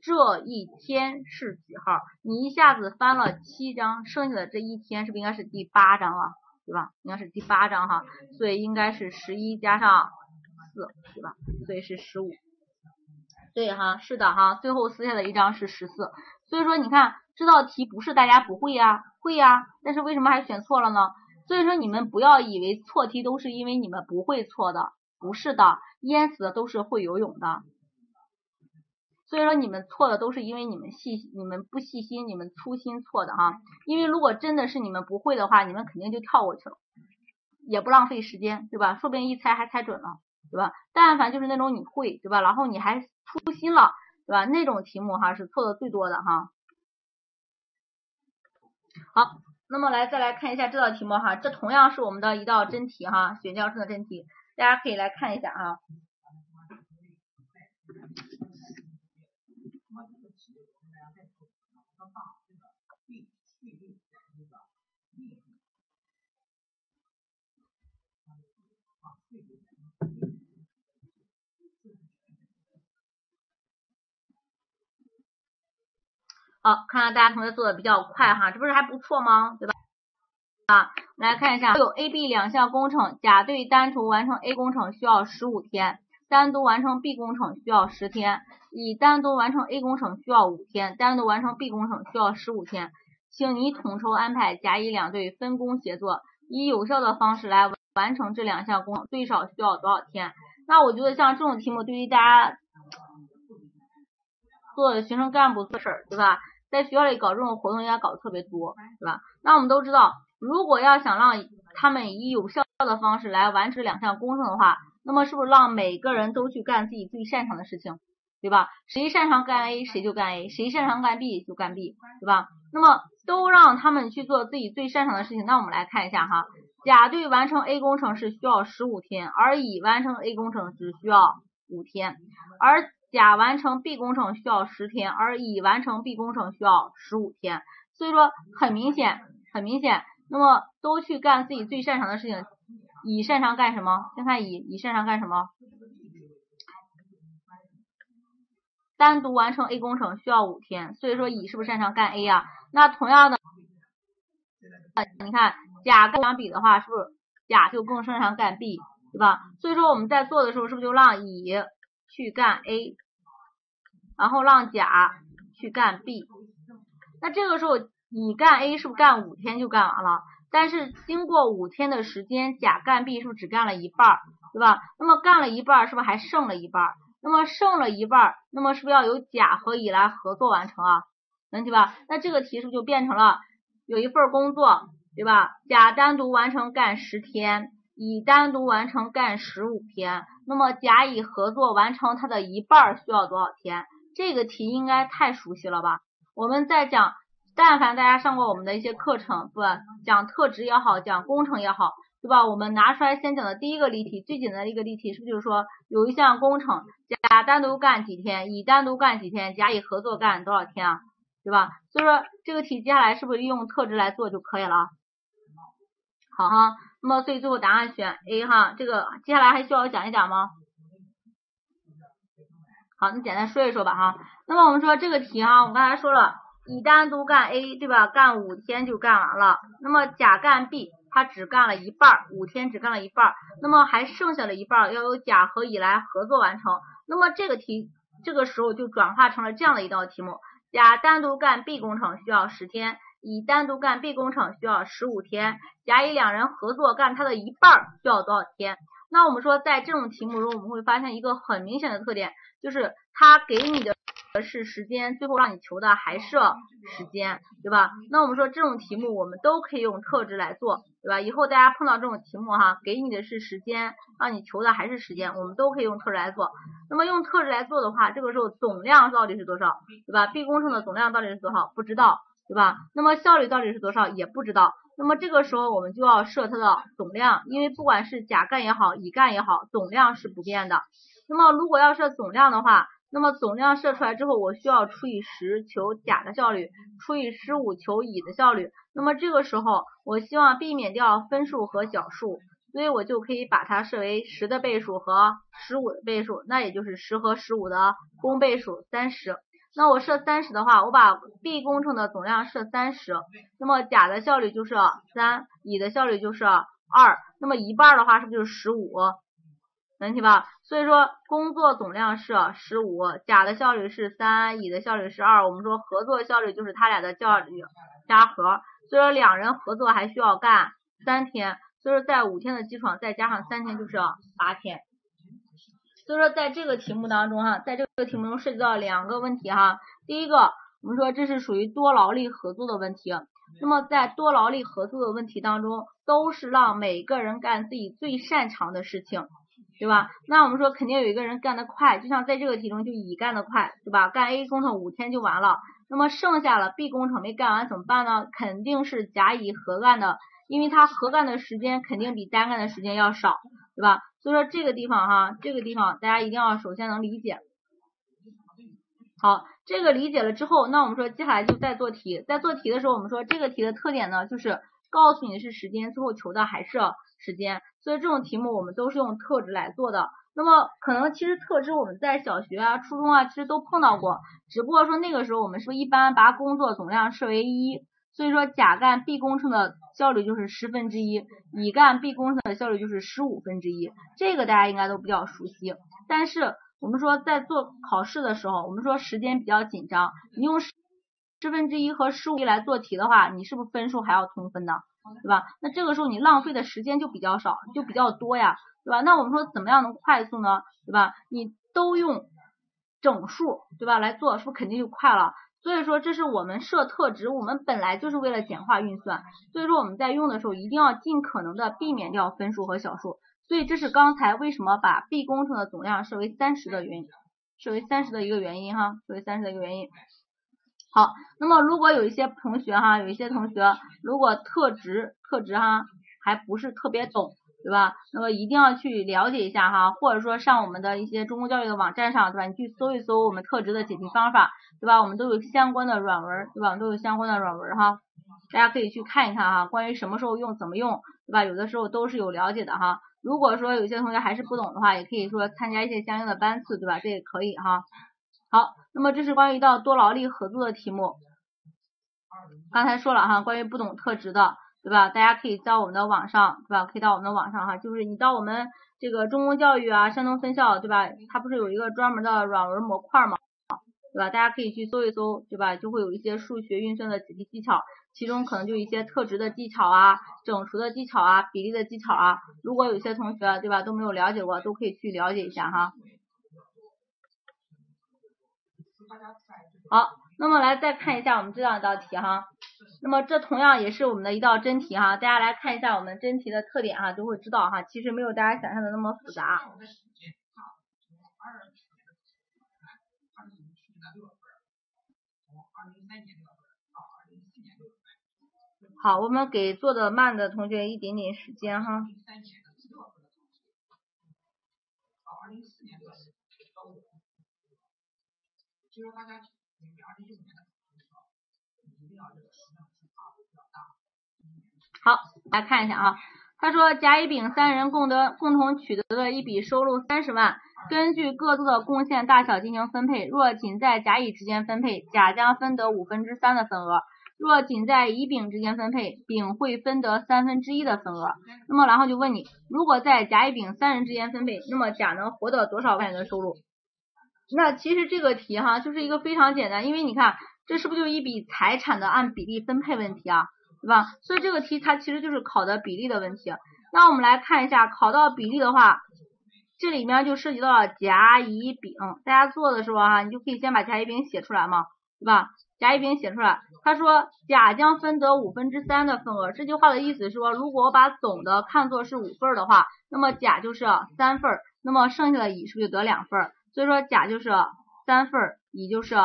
S1: 这一天是几号，你一下子翻了七张，剩下的这一天是不是应该是第八张啊？对吧？应该是第八张哈，所以应该是十一加上四，对吧？所以是十五。对哈，是的哈，最后撕下的一张是十四。所以说你看这道题不是大家不会呀，会呀，但是为什么还选错了呢？所以说你们不要以为错题都是因为你们不会错的，不是的，淹死的都是会游泳的。所以说你们错的都是因为你们细你们不细心，你们粗心错的哈。因为如果真的是你们不会的话，你们肯定就跳过去了，也不浪费时间，对吧？说不定一猜还猜准了，对吧？但凡就是那种你会，对吧？然后你还粗心了，对吧？那种题目哈是错的最多的哈。好。那么来再来看一下这道题目哈，这同样是我们的一道真题哈，选调生的真题，大家可以来看一下啊。好，看来大家同学做的比较快哈，这不是还不错吗？对吧？啊，来看一下，有 A、B 两项工程，甲队单独完成 A 工程需要十五天，单独完成 B 工程需要十天，乙单独完成 A 工程需要五天，单独完成 B 工程需要十五天，请你统筹安排甲、乙两队分工协作，以有效的方式来完成这两项工，最少需要多少天？那我觉得像这种题目，对于大家做学生干部做事儿，对吧？在学校里搞这种活动应该搞的特别多，对吧？那我们都知道，如果要想让他们以有效的方式来完成两项工程的话，那么是不是让每个人都去干自己最擅长的事情，对吧？谁擅长干 A 谁就干 A，谁擅长干 B 就干 B，对吧？那么都让他们去做自己最擅长的事情。那我们来看一下哈，甲队完成 A 工程是需要十五天，而乙完成 A 工程只需要五天，而甲完成 B 工程需要十天，而乙完成 B 工程需要十五天。所以说很明显，很明显，那么都去干自己最擅长的事情。乙擅长干什么？先看乙，乙擅长干什么？单独完成 A 工程需要五天，所以说乙是不是擅长干 A 呀？那同样的，你看甲跟相比的话，是不是甲就更擅长干 B，对吧？所以说我们在做的时候，是不是就让乙去干 A，然后让甲去干 B？那这个时候乙干 A 是不是干五天就干完了？但是经过五天的时间，甲干 B 是不是只干了一半，对吧？那么干了一半，是不是还剩了一半？那么剩了一半，那么是不是要由甲和乙来合作完成啊？能对吧？那这个题是不是就变成了有一份工作，对吧？甲单独完成干十天，乙单独完成干十五天，那么甲乙合作完成它的一半需要多少天？这个题应该太熟悉了吧？我们在讲。但凡大家上过我们的一些课程，不讲特值也好，讲工程也好，对吧？我们拿出来先讲的第一个例题，最简单的一个例题，是不是就是说有一项工程，甲单独干几天，乙单独干几天，甲乙合作干多少天啊？对吧？所以说这个题接下来是不是用特值来做就可以了？好哈，那么所以最后答案选 A 哈。这个接下来还需要讲一讲吗？好，那简单说一说吧哈。那么我们说这个题哈，我刚才说了。乙单独干 A 对吧？干五天就干完了。那么甲干 B，他只干了一半，五天只干了一半。那么还剩下的一半要由甲和乙来合作完成。那么这个题这个时候就转化成了这样的一道题目：甲单独干 B 工程需要十天，乙单独干 B 工程需要十五天，甲乙两人合作干它的一半需要多少天？那我们说在这种题目中，我们会发现一个很明显的特点，就是他给你的。是时间，最后让你求的还是时间，对吧？那我们说这种题目我们都可以用特质来做，对吧？以后大家碰到这种题目哈，给你的是时间，让你求的还是时间，我们都可以用特质来做。那么用特质来做的话，这个时候总量到底是多少，对吧？B 工程的总量到底是多少？不知道，对吧？那么效率到底是多少？也不知道。那么这个时候我们就要设它的总量，因为不管是甲干也好，乙干也好，总量是不变的。那么如果要设总量的话，那么总量设出来之后，我需要除以十求甲的效率，除以十五求乙的效率。那么这个时候，我希望避免掉分数和小数，所以我就可以把它设为十的倍数和十五的倍数，那也就是十和十五的公倍数三十。那我设三十的话，我把 B 工程的总量设三十，那么甲的效率就是三，乙的效率就是二，那么一半的话是不是就是十五？能听吧？所以说工作总量是十五，甲的效率是三，乙的效率是二。我们说合作效率就是他俩的效率加和，所以说两人合作还需要干三天，所以说在五天的基础上再加上三天就是八天。所以说在这个题目当中哈，在这个题目中涉及到两个问题哈。第一个，我们说这是属于多劳力合作的问题，那么在多劳力合作的问题当中，都是让每个人干自己最擅长的事情。对吧？那我们说肯定有一个人干得快，就像在这个题中就乙干得快，对吧？干 A 工程五天就完了，那么剩下了 B 工程没干完怎么办呢？肯定是甲乙合干的，因为他合干的时间肯定比单干的时间要少，对吧？所以说这个地方哈，这个地方大家一定要首先能理解。好，这个理解了之后，那我们说接下来就再做题，在做题的时候，我们说这个题的特点呢，就是告诉你是时间，最后求的还是时间。所以这种题目我们都是用特质来做的。那么可能其实特质我们在小学啊、初中啊其实都碰到过，只不过说那个时候我们是一般把工作总量设为一，所以说甲干 B 工程的效率就是十分之一，乙干 B 工程的效率就是十五分之一，这个大家应该都比较熟悉。但是我们说在做考试的时候，我们说时间比较紧张，你用十分之一和十五来做题的话，你是不是分数还要通分呢？对吧？那这个时候你浪费的时间就比较少，就比较多呀，对吧？那我们说怎么样能快速呢？对吧？你都用整数，对吧？来做，是不是肯定就快了？所以说这是我们设特值，我们本来就是为了简化运算，所以说我们在用的时候一定要尽可能的避免掉分数和小数。所以这是刚才为什么把 B 工程的总量设为三十的原因，设为三十的一个原因哈，设为三十的一个原因。好，那么如果有一些同学哈，有一些同学如果特值特值哈还不是特别懂。对吧？那么一定要去了解一下哈，或者说上我们的一些中公教育的网站上，对吧？你去搜一搜我们特值的解题方法，对吧？我们都有相关的软文，对吧？都有相关的软文哈，大家可以去看一看哈。关于什么时候用，怎么用，对吧？有的时候都是有了解的哈。如果说有些同学还是不懂的话，也可以说参加一些相应的班次，对吧？这也可以哈。好，那么这是关于到多劳力合作的题目，刚才说了哈，关于不懂特值的。对吧？大家可以在我们的网上，对吧？可以到我们的网上哈，就是你到我们这个中公教育啊，山东分校，对吧？它不是有一个专门的软文模块吗？对吧？大家可以去搜一搜，对吧？就会有一些数学运算的解题技巧，其中可能就一些特值的技巧啊，整除的技巧啊，比例的技巧啊。如果有些同学，对吧，都没有了解过，都可以去了解一下哈。好，那么来再看一下我们这样一道题哈。那么这同样也是我们的一道真题哈，大家来看一下我们真题的特点哈，就会知道哈，其实没有大家想象的那么复杂。好，我们给做的慢的同学一点点时间哈。好，来看一下啊，他说甲、乙、丙三人共得共同取得的一笔收入三十万，根据各自的贡献大小进行分配。若仅在甲、乙之间分配，甲将分得五分之三的份额；若仅在乙、丙之间分配，丙会分得三分之一的份额。那么然后就问你，如果在甲、乙、丙三人之间分配，那么甲能获得多少万元的收入？那其实这个题哈，就是一个非常简单，因为你看这是不是就一笔财产的按比例分配问题啊？对吧？所以这个题它其实就是考的比例的问题。那我们来看一下，考到比例的话，这里面就涉及到了甲、乙、丙。大家做的时候哈，你就可以先把甲、乙、丙写出来嘛，对吧？甲、乙、丙写出来。他说甲将分得五分之三的份额。这句话的意思是说，如果我把总的看作是五份的话，那么甲就是三份，那么剩下的乙是不是就得两份？所以说甲就是三份，乙就是。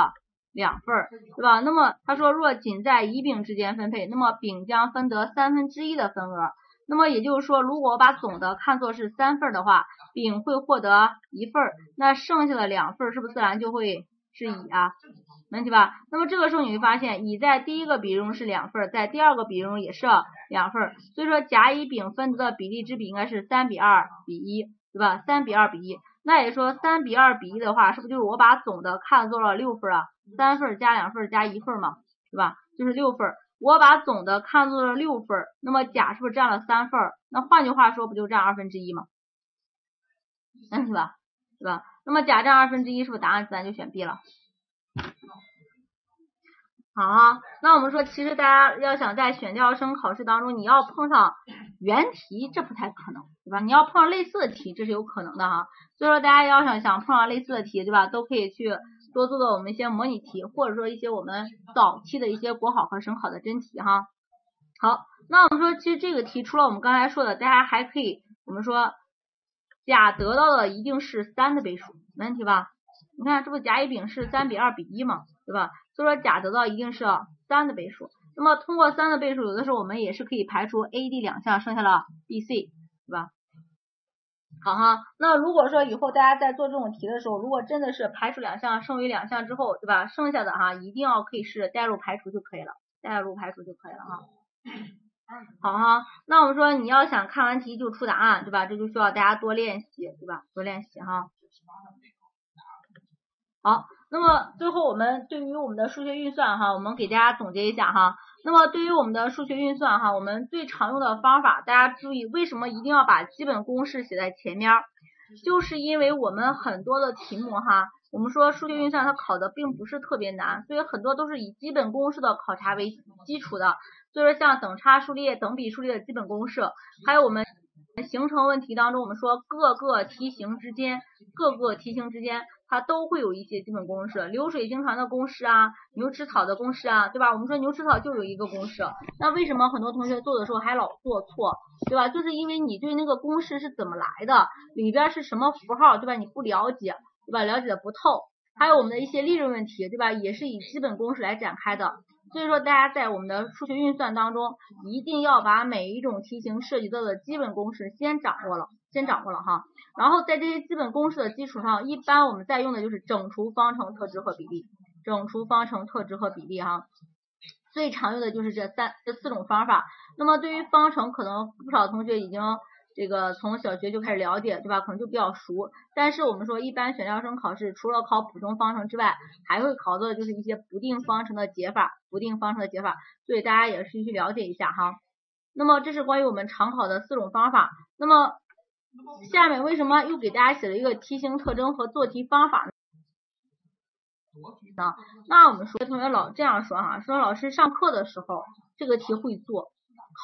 S1: 两份儿，对吧？那么他说，若仅在乙丙之间分配，那么丙将分得三分之一的份额。那么也就是说，如果我把总的看作是三份的话，丙会获得一份儿，那剩下的两份儿是不是自然就会是乙啊？没问题吧？那么这个时候你会发现，乙在第一个比中是两份，在第二个比中也是两份，所以说甲乙丙分得的比例之比应该是三比二比一，对吧？三比二比一。那也说三比二比一的话，是不是就是我把总的看作了六份啊？三份加两份加一份嘛，是吧？就是六份。我把总的看作了六份，那么甲是不是占了三份？那换句话说，不就占二分之一吗？嗯，是吧？是吧？那么甲占二分之一，是不是答案自然就选 B 了？好，那我们说，其实大家要想在选调生考试当中，你要碰上原题，这不太可能，对吧？你要碰上类似的题，这是有可能的哈。所以说，大家要想想碰上类似的题，对吧？都可以去多做做我们一些模拟题，或者说一些我们早期的一些国考和省考的真题哈。好，那我们说，其实这个题除了我们刚才说的，大家还可以，我们说甲得到的一定是三的倍数，没问题吧？你看，这不甲乙丙是三比二比一嘛，对吧？所以说甲得到一定是三的倍数，那么通过三的倍数，有的时候我们也是可以排除 A、D 两项，剩下了 B、C，对吧？好哈，那如果说以后大家在做这种题的时候，如果真的是排除两项，剩余两项之后，对吧？剩下的哈一定要可以是代入排除就可以了，代入排除就可以了哈。好哈，那我们说你要想看完题就出答案，对吧？这就需要大家多练习，对吧？多练习哈。好。那么最后我们对于我们的数学运算哈，我们给大家总结一下哈。那么对于我们的数学运算哈，我们最常用的方法，大家注意为什么一定要把基本公式写在前面？就是因为我们很多的题目哈，我们说数学运算它考的并不是特别难，所以很多都是以基本公式的考察为基础的。所以说像等差数列、等比数列的基本公式，还有我们形成问题当中，我们说各个题型之间，各个题型之间。它都会有一些基本公式，流水经传的公式啊，牛吃草的公式啊，对吧？我们说牛吃草就有一个公式，那为什么很多同学做的时候还老做错，对吧？就是因为你对那个公式是怎么来的，里边是什么符号，对吧？你不了解，对吧？了解的不透，还有我们的一些利润问题，对吧？也是以基本公式来展开的。所以说，大家在我们的数学运算当中，一定要把每一种题型涉及到的基本公式先掌握了，先掌握了哈。然后在这些基本公式的基础上，一般我们在用的就是整除方程特值和比例，整除方程特值和比例哈。最常用的就是这三这四种方法。那么对于方程，可能不少同学已经这个从小学就开始了解，对吧？可能就比较熟。但是我们说，一般选调生考试除了考普通方程之外，还会考到的就是一些不定方程的解法，不定方程的解法。所以大家也是去了解一下哈。那么这是关于我们常考的四种方法。那么下面为什么又给大家写了一个题型特征和做题方法呢？那我们说同学老这样说哈，说老师上课的时候这个题会做，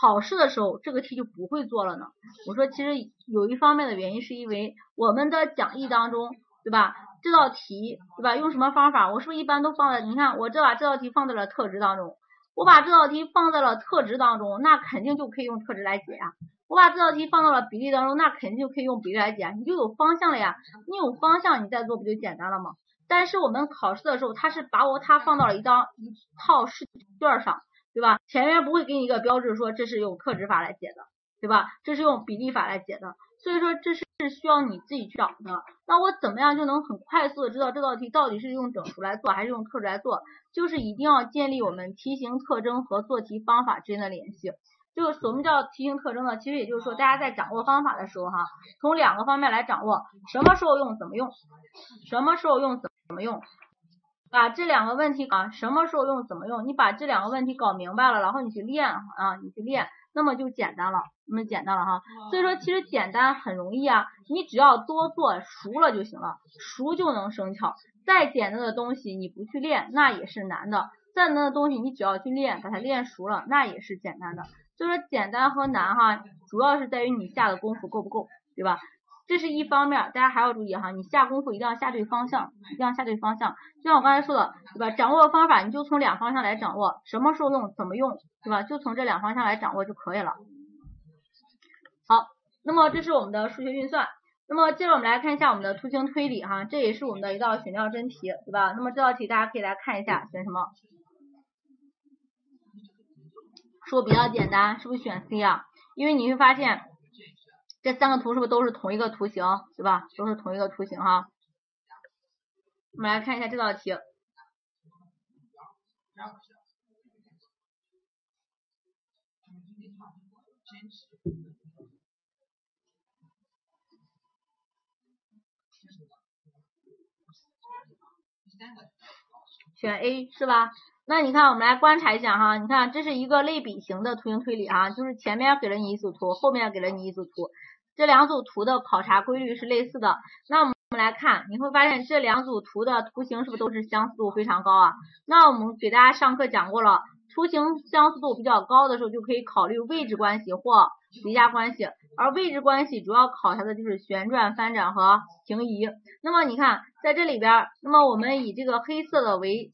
S1: 考试的时候这个题就不会做了呢？我说其实有一方面的原因是因为我们的讲义当中，对吧？这道题，对吧？用什么方法？我是不是一般都放在？你看我这把这道题放在了特值当中，我把这道题放在了特值当中，那肯定就可以用特值来解呀。我把这道题放到了比例当中，那肯定就可以用比例来解，你就有方向了呀。你有方向，你再做不就简单了吗？但是我们考试的时候，他是把我它放到了一张一套试卷上，对吧？前面不会给你一个标志说这是用特值法来解的，对吧？这是用比例法来解的，所以说这是需要你自己去找的。那我怎么样就能很快速的知道这道题到底是用整数来做还是用特值来做？就是一定要建立我们题型特征和做题方法之间的联系。就什么叫题型特征呢？其实也就是说，大家在掌握方法的时候，哈，从两个方面来掌握，什么时候用，怎么用，什么时候用，怎么用，把这两个问题啊，什么时候用，怎么用，你把这两个问题搞明白了，然后你去练啊，你去练，那么就简单了，那么简单了哈。所以说，其实简单很容易啊，你只要多做，熟了就行了，熟就能生巧。再简单的东西，你不去练，那也是难的；再难的东西，你只要去练，把它练熟了，那也是简单的。所以说简单和难哈，主要是在于你下的功夫够不够，对吧？这是一方面，大家还要注意哈，你下功夫一定要下对方向，一定要下对方向。就像我刚才说的，对吧？掌握方法你就从两方向来掌握，什么时候用，怎么用，对吧？就从这两方向来掌握就可以了。好，那么这是我们的数学运算。那么接着我们来看一下我们的图形推理哈，这也是我们的一道选调真题，对吧？那么这道题大家可以来看一下，选什么？是不是比较简单？是不是选 C 啊？因为你会发现这三个图是不是都是同一个图形，对吧？都是同一个图形哈。我们来看一下这道题，选 A 是吧？那你看，我们来观察一下哈，你看这是一个类比型的图形推理哈，就是前面给了你一组图，后面给了你一组图，这两组图的考察规律是类似的。那我们来看，你会发现这两组图的图形是不是都是相似度非常高啊？那我们给大家上课讲过了，图形相似度比较高的时候，就可以考虑位置关系或叠加关系，而位置关系主要考察的就是旋转、翻转和平移。那么你看在这里边，那么我们以这个黑色的为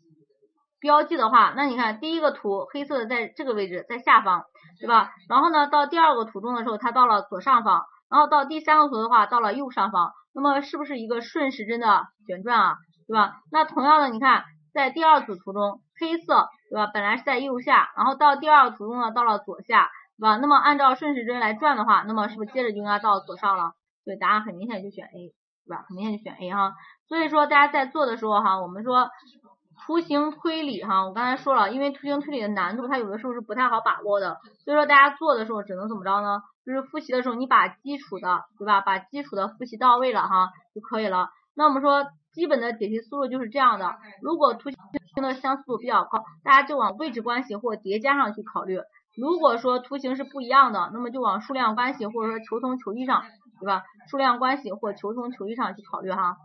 S1: 标记的话，那你看第一个图黑色的在这个位置，在下方，对吧？然后呢，到第二个图中的时候，它到了左上方，然后到第三个图的话，到了右上方。那么是不是一个顺时针的旋转啊？对吧？那同样的，你看在第二组图中，黑色，对吧？本来是在右下，然后到第二个图中呢，到了左下，对吧？那么按照顺时针来转的话，那么是不是接着就应该到左上了？对，答案很明显就选 A，对吧？很明显就选 A 哈。所以说大家在做的时候哈，我们说。图形推理哈，我刚才说了，因为图形推理的难度，它有的时候是不太好把握的，所以说大家做的时候只能怎么着呢？就是复习的时候，你把基础的，对吧？把基础的复习到位了哈就可以了。那我们说基本的解题思路就是这样的，如果图形的相似度比较高，大家就往位置关系或叠加上去考虑；如果说图形是不一样的，那么就往数量关系或者说求同求异上，对吧？数量关系或求同求异上去考虑哈。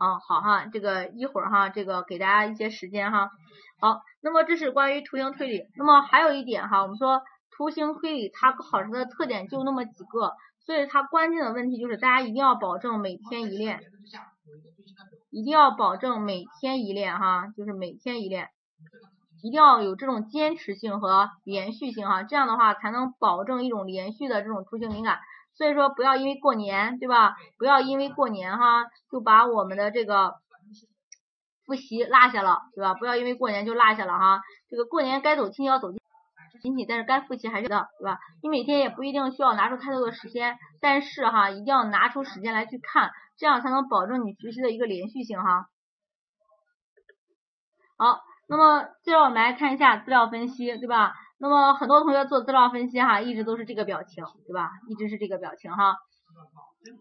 S1: 哦，好哈，这个一会儿哈，这个给大家一些时间哈。好，那么这是关于图形推理。那么还有一点哈，我们说图形推理它考察的特点就那么几个，所以它关键的问题就是大家一定要保证每天一练，一定要保证每天一练哈，就是每天一练，一定要有这种坚持性和连续性哈，这样的话才能保证一种连续的这种图形敏感。所以说不要因为过年对吧？不要因为过年哈就把我们的这个复习落下了对吧？不要因为过年就落下了哈，这个过年该走亲戚要走亲仅仅，但是该复习还是的对吧？你每天也不一定需要拿出太多的时间，但是哈一定要拿出时间来去看，这样才能保证你学习的一个连续性哈。好，那么接着我们来看一下资料分析对吧？那么很多同学做资料分析哈，一直都是这个表情，对吧？一直是这个表情哈，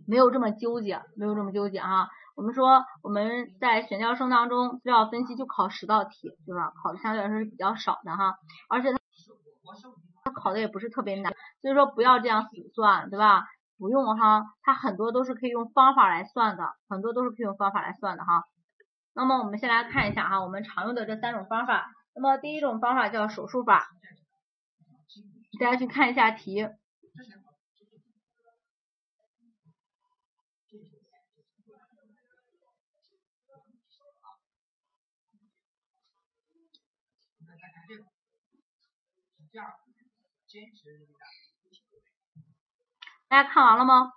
S1: 没有这么纠结，没有这么纠结哈。我们说我们在选调生当中，资料分析就考十道题，对吧？考的相对来说是比较少的哈，而且它考的也不是特别难，所以说不要这样死算，对吧？不用哈，它很多都是可以用方法来算的，很多都是可以用方法来算的哈。那么我们先来看一下哈，我们常用的这三种方法。那么第一种方法叫手术法。大家去看一下题，坚持大家看完了吗？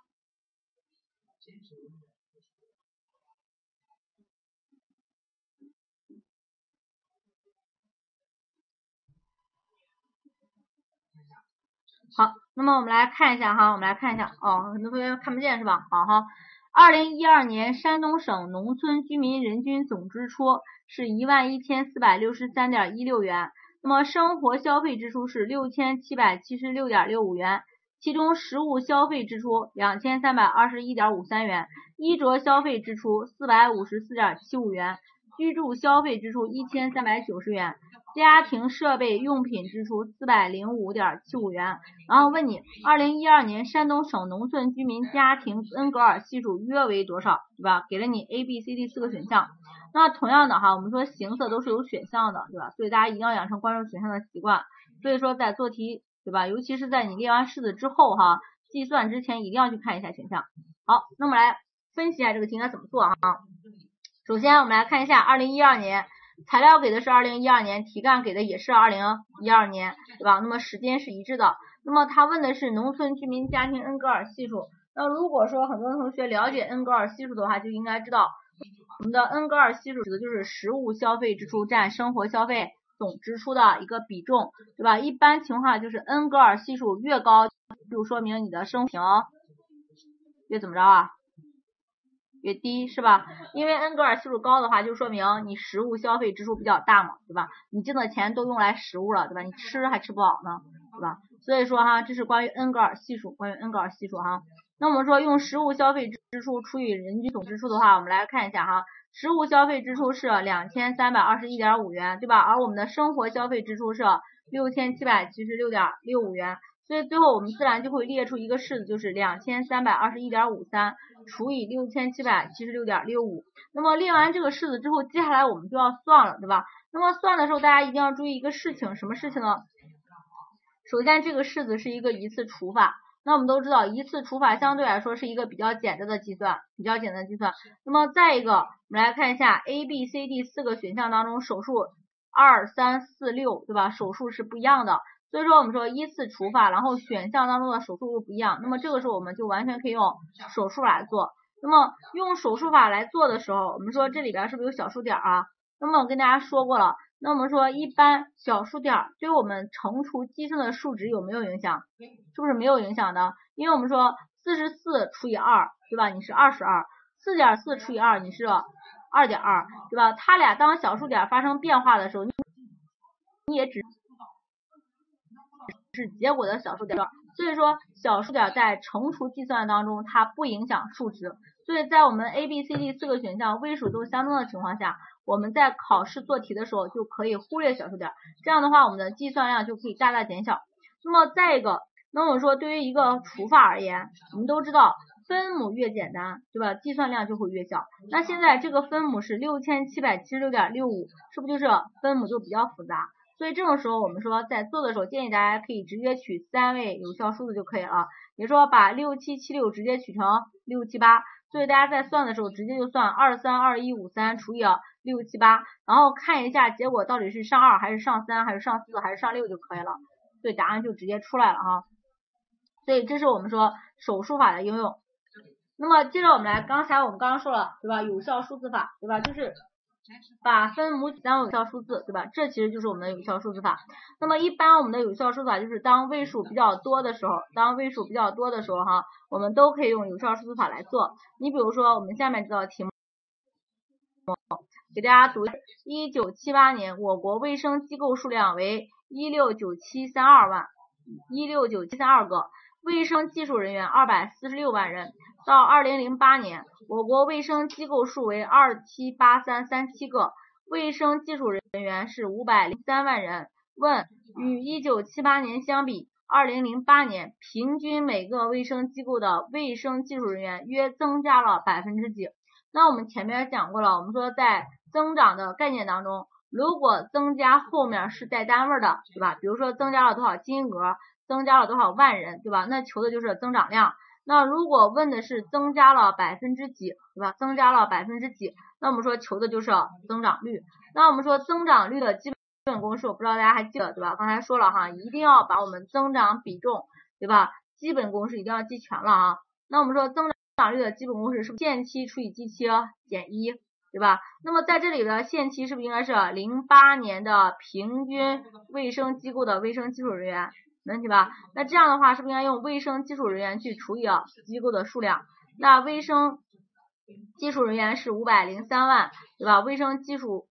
S1: 好，那么我们来看一下哈，我们来看一下哦，很多同学看不见是吧？好哈，二零一二年山东省农村居民人均总支出是一万一千四百六十三点一六元，那么生活消费支出是六千七百七十六点六五元，其中食物消费支出两千三百二十一点五三元，衣着消费支出四百五十四点七五元，居住消费支出一千三百九十元。家庭设备用品支出四百零五点七五元，然后问你，二零一二年山东省农村居民家庭恩格尔系数约为多少，对吧？给了你 A、B、C、D 四个选项。那同样的哈，我们说形色都是有选项的，对吧？所以大家一定要养成关注选项的习惯。所以说在做题，对吧？尤其是在你列完式子之后哈，计算之前一定要去看一下选项。好，那么来分析一下这个题应该怎么做哈。首先我们来看一下二零一二年。材料给的是二零一二年，题干给的也是二零一二年，对吧？那么时间是一致的。那么他问的是农村居民家庭恩格尔系数。那如果说很多同学了解恩格尔系数的话，就应该知道我们的恩格尔系数指的就是食物消费支出占生活消费总支出的一个比重，对吧？一般情况就是恩格尔系数越高，就说明你的生活越怎么着啊？越低是吧？因为恩格尔系数高的话，就说明你食物消费支出比较大嘛，对吧？你挣的钱都用来食物了，对吧？你吃还吃不饱呢，对吧？所以说哈，这是关于恩格尔系数，关于恩格尔系数哈。那我们说用食物消费支出除以人均总支出的话，我们来看一下哈，食物消费支出是两千三百二十一点五元，对吧？而我们的生活消费支出是六千七百七十六点六五元。所以最后我们自然就会列出一个式子，就是两千三百二十一点五三除以六千七百七十六点六五。那么列完这个式子之后，接下来我们就要算了，对吧？那么算的时候，大家一定要注意一个事情，什么事情呢？首先这个式子是一个一次除法，那我们都知道一次除法相对来说是一个比较简单的计算，比较简单的计算。那么再一个，我们来看一下 A、B、C、D 四个选项当中，手数二、三、四、六，对吧？手数是不一样的。所以说我们说依次除法，然后选项当中的手数又不一样，那么这个时候我们就完全可以用手数来做。那么用手术法来做的时候，我们说这里边是不是有小数点啊？那么我跟大家说过了，那我们说一般小数点对我们乘除计算的数值有没有影响？是不是没有影响的？因为我们说四十四除以二，对吧？你是二十二，四点四除以二，你是二点二，对吧？它俩当小数点发生变化的时候，你也只。是结果的小数点，所以说小数点在乘除计算当中它不影响数值，所以在我们 A、B、C、D 四个选项位数都相当的情况下，我们在考试做题的时候就可以忽略小数点，这样的话我们的计算量就可以大大减小。那么再一个，那我说对于一个除法而言，我们都知道分母越简单，对吧？计算量就会越小。那现在这个分母是六千七百七十六点六五，是不是就是分母就比较复杂？所以这种时候我们说在做的时候，建议大家可以直接取三位有效数字就可以了，也就是说把六七七六直接取成六七八。所以大家在算的时候，直接就算二三二一五三除以六七八，然后看一下结果到底是上二还是上三还是上四还是上六就可以了，所以答案就直接出来了哈。所以这是我们说手术法的应用。那么接着我们来，刚才我们刚刚说了对吧？有效数字法对吧？就是把分母取当有效数字对吧？这其实就是我们的有效数字法。那么一般我们的有效数字法就是当位数比较多的时候，当位数比较多的时候哈，我们都可以用有效数字法来做。你比如说我们下面这道题目，给大家读：一九七八年我国卫生机构数量为一六九七三二万，一六九七三二个。卫生技术人员二百四十六万人，到二零零八年，我国卫生机构数为二七八三三七个，卫生技术人员是五百零三万人。问：与一九七八年相比，二零零八年平均每个卫生机构的卫生技术人员约增加了百分之几？那我们前面讲过了，我们说在增长的概念当中，如果增加后面是带单位的，对吧？比如说增加了多少金额？增加了多少万人，对吧？那求的就是增长量。那如果问的是增加了百分之几，对吧？增加了百分之几，那我们说求的就是增长率。那我们说增长率的基本公式，我不知道大家还记得对吧？刚才说了哈，一定要把我们增长比重，对吧？基本公式一定要记全了啊。那我们说增长率的基本公式是不限期除以基期减一，对吧？那么在这里的限期是不是应该是零八年的平均卫生机构的卫生技术人员？没问题吧？那这样的话，是不是应该用卫生技术人员去除以机构的数量？那卫生技术人员是五百零三万，对吧？卫生技术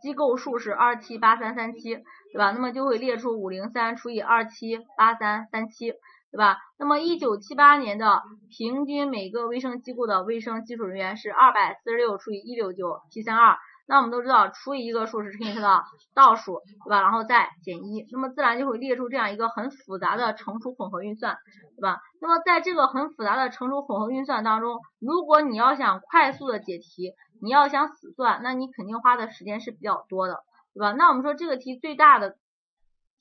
S1: 机构数是二七八三三七，对吧？那么就会列出五零三除以二七八三三七，对吧？那么一九七八年的平均每个卫生机构的卫生技术人员是二百四十六除以一六九七三二。那我们都知道，除以一个数是乘以它的倒数，对吧？然后再减一，那么自然就会列出这样一个很复杂的乘除混合运算，对吧？那么在这个很复杂的乘除混合运算当中，如果你要想快速的解题，你要想死算，那你肯定花的时间是比较多的，对吧？那我们说这个题最大的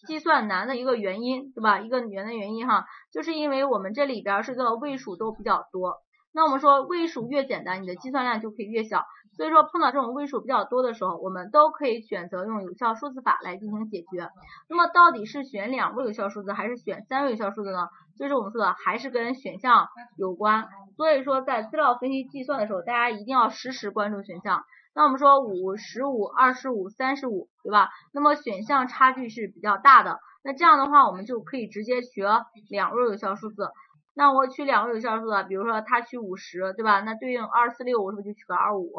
S1: 计算难的一个原因，对吧？一个原的原因哈，就是因为我们这里边是个位数都比较多。那我们说位数越简单，你的计算量就可以越小。所以说碰到这种位数比较多的时候，我们都可以选择用有效数字法来进行解决。那么到底是选两位有效数字还是选三位有效数字呢？就是我们说的还是跟选项有关。所以说在资料分析计算的时候，大家一定要实时关注选项。那我们说五、十五、二十五、三十五，对吧？那么选项差距是比较大的。那这样的话，我们就可以直接取两位有效数字。那我取两位有效数字，比如说他取五十，对吧？那对应二四六，我是不是就取个二五，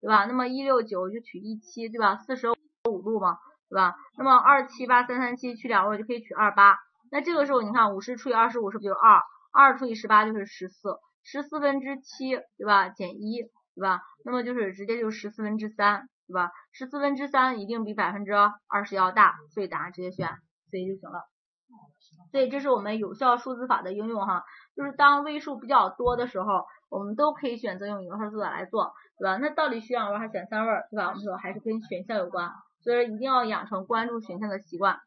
S1: 对吧？那么一六九就取一七，对吧？四舍五入嘛，对吧？那么二七八三三七取两位就可以取二八。那这个时候你看五十除以二十五是不是就二？二除以十八就是十四，十四分之七，对吧？减一，对吧？那么就是直接就十四分之三，对吧？十四分之三一定比百分之二十要大，所以答案直接选 C 就行了。所以这是我们有效数字法的应用哈，就是当位数比较多的时候，我们都可以选择用有效数字法来做，对吧？那到底选两位还是选三位，对吧？我们说还是跟选项有关，所以一定要养成关注选项的习惯。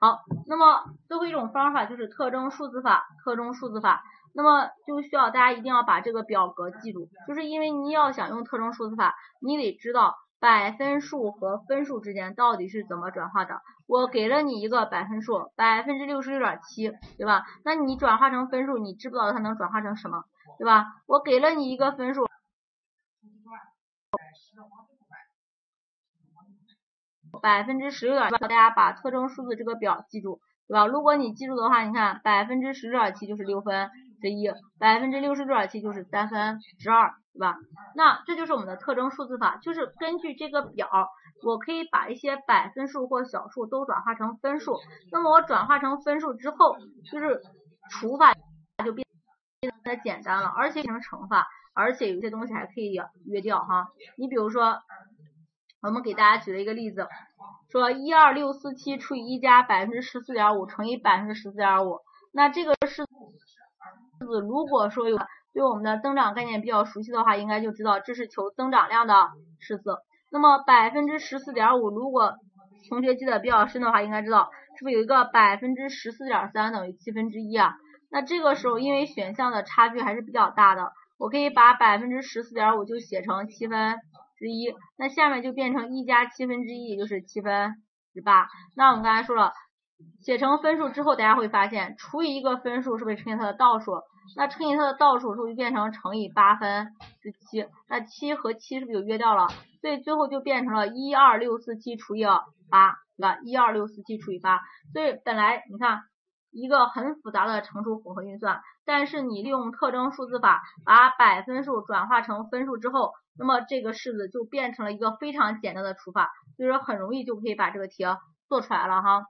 S1: 好，那么最后一种方法就是特征数字法，特征数字法，那么就需要大家一定要把这个表格记住，就是因为你要想用特征数字法，你得知道。百分数和分数之间到底是怎么转化的？我给了你一个百分数，百分之六十六点七，对吧？那你转化成分数，你知不知道它能转化成什么？对吧？我给了你一个分数，百分之十六点七，大家把特征数字这个表记住，对吧？如果你记住的话，你看百分之十六点七就是六分之一，百分之六十六点七就是三分之二。对吧？那这就是我们的特征数字法，就是根据这个表，我可以把一些百分数或小数都转化成分数。那么我转化成分数之后，就是除法就变变得简单了，而且变成乘法，而且有些东西还可以约掉哈。你比如说，我们给大家举了一个例子，说一二六四七除以一加百分之十四点五乘以百分之十四点五，那这个式子如果说有。对我们的增长概念比较熟悉的话，应该就知道这是求增长量的式子。那么百分之十四点五，如果同学记得比较深的话，应该知道是不是有一个百分之十四点三等于七分之一啊？那这个时候因为选项的差距还是比较大的，我可以把百分之十四点五就写成七分之一，那下面就变成一加七分之一，也就是七分之八。那我们刚才说了，写成分数之后，大家会发现除以一个分数是不是乘以它的倒数？那乘以它的倒数是不是就变成乘以八分之七，那七和七是不是就约掉了？所以最后就变成了一二六四七除以八，对吧？一二六四七除以八，所以本来你看。一个很复杂的乘除混合运算，但是你利用特征数字法把百分数转化成分数之后，那么这个式子就变成了一个非常简单的除法，所以说很容易就可以把这个题做出来了哈。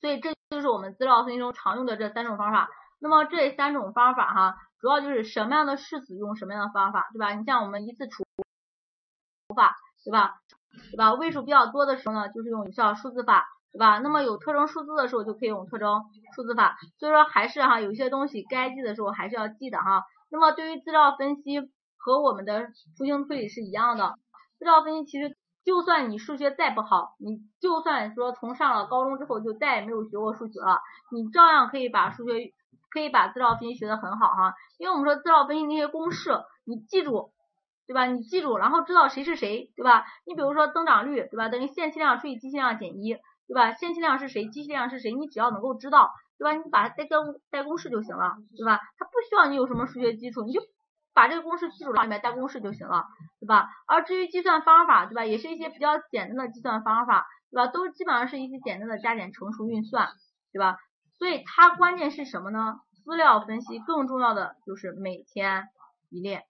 S1: 所以这就是我们资料分析中常用的这三种方法。那么这三种方法哈，主要就是什么样的式子用什么样的方法，对吧？你像我们一次除法，对吧？对吧？位数比较多的时候呢，就是用有效数字法。对吧？那么有特征数字的时候就可以用特征数字法，所以说还是哈，有些东西该记的时候还是要记的哈。那么对于资料分析和我们的图形推理是一样的，资料分析其实就算你数学再不好，你就算说从上了高中之后就再也没有学过数学了，你照样可以把数学可以把资料分析学得很好哈。因为我们说资料分析那些公式你记住，对吧？你记住，然后知道谁是谁，对吧？你比如说增长率，对吧？等于线期量除以计息量减一。对吧？线期量是谁？计息量是谁？你只要能够知道，对吧？你把它代公代公式就行了，对吧？它不需要你有什么数学基础，你就把这个公式记住了，里面代公式就行了，对吧？而至于计算方法，对吧？也是一些比较简单的计算方法，对吧？都基本上是一些简单的加减乘除运算，对吧？所以它关键是什么呢？资料分析更重要的就是每天一练，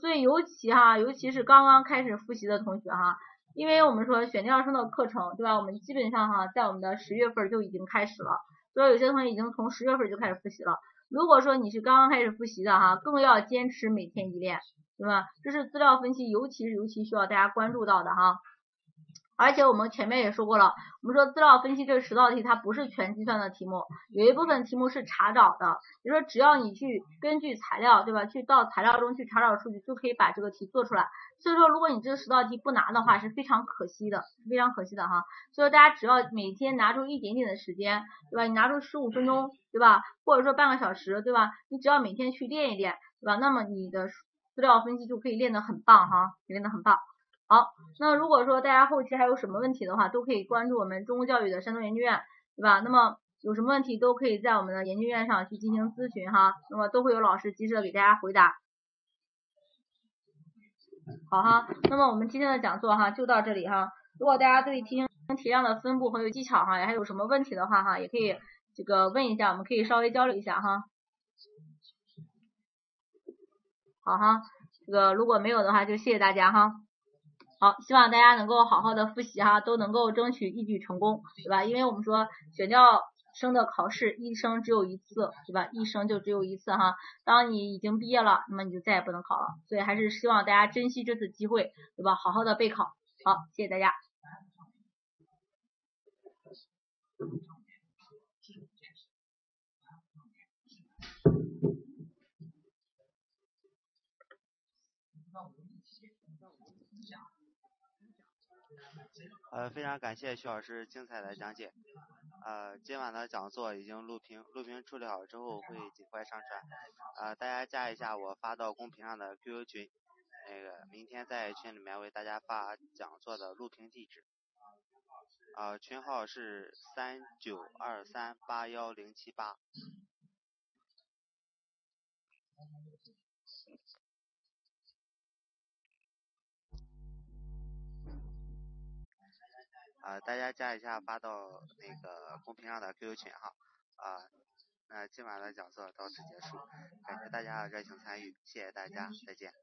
S1: 所以尤其哈，尤其是刚刚开始复习的同学哈。因为我们说选调生的课程，对吧？我们基本上哈，在我们的十月份就已经开始了，所以有些同学已经从十月份就开始复习了。如果说你是刚刚开始复习的哈，更要坚持每天一练，对吧？这是资料分析，尤其是尤其需要大家关注到的哈。而且我们前面也说过了，我们说资料分析这十道题它不是全计算的题目，有一部分题目是查找的，比如说只要你去根据材料，对吧？去到材料中去查找数据，就可以把这个题做出来。所以说，如果你这十道题不拿的话，是非常可惜的，非常可惜的哈。所以说大家只要每天拿出一点点的时间，对吧？你拿出十五分钟，对吧？或者说半个小时，对吧？你只要每天去练一练，对吧？那么你的资料分析就可以练得很棒哈，练得很棒。好，那如果说大家后期还有什么问题的话，都可以关注我们中公教育的山东研究院，对吧？那么有什么问题都可以在我们的研究院上去进行咨询哈，那么都会有老师及时的给大家回答。好哈，那么我们今天的讲座哈就到这里哈。如果大家对题型题量的分布很有技巧哈，还有什么问题的话哈，也可以这个问一下，我们可以稍微交流一下哈。好哈，这个如果没有的话，就谢谢大家哈。好，希望大家能够好好的复习哈，都能够争取一举成功，对吧？因为我们说选调生的考试一生只有一次，对吧？一生就只有一次哈。当你已经毕业了，那么你就再也不能考了，所以还是希望大家珍惜这次机会，对吧？好好的备考。好，谢谢大家。
S2: 呃，非常感谢徐老师精彩的讲解。呃，今晚的讲座已经录屏，录屏处理好之后会尽快上传。呃，大家加一下我发到公屏上的 QQ 群，那个明天在群里面为大家发讲座的录屏地址。呃，群号是三九二三八幺零七八。啊，大家加一下，发到那个公屏上的 QQ 群哈。啊，那今晚的讲座到此结束，感谢大家的热情参与，谢谢大家，再见。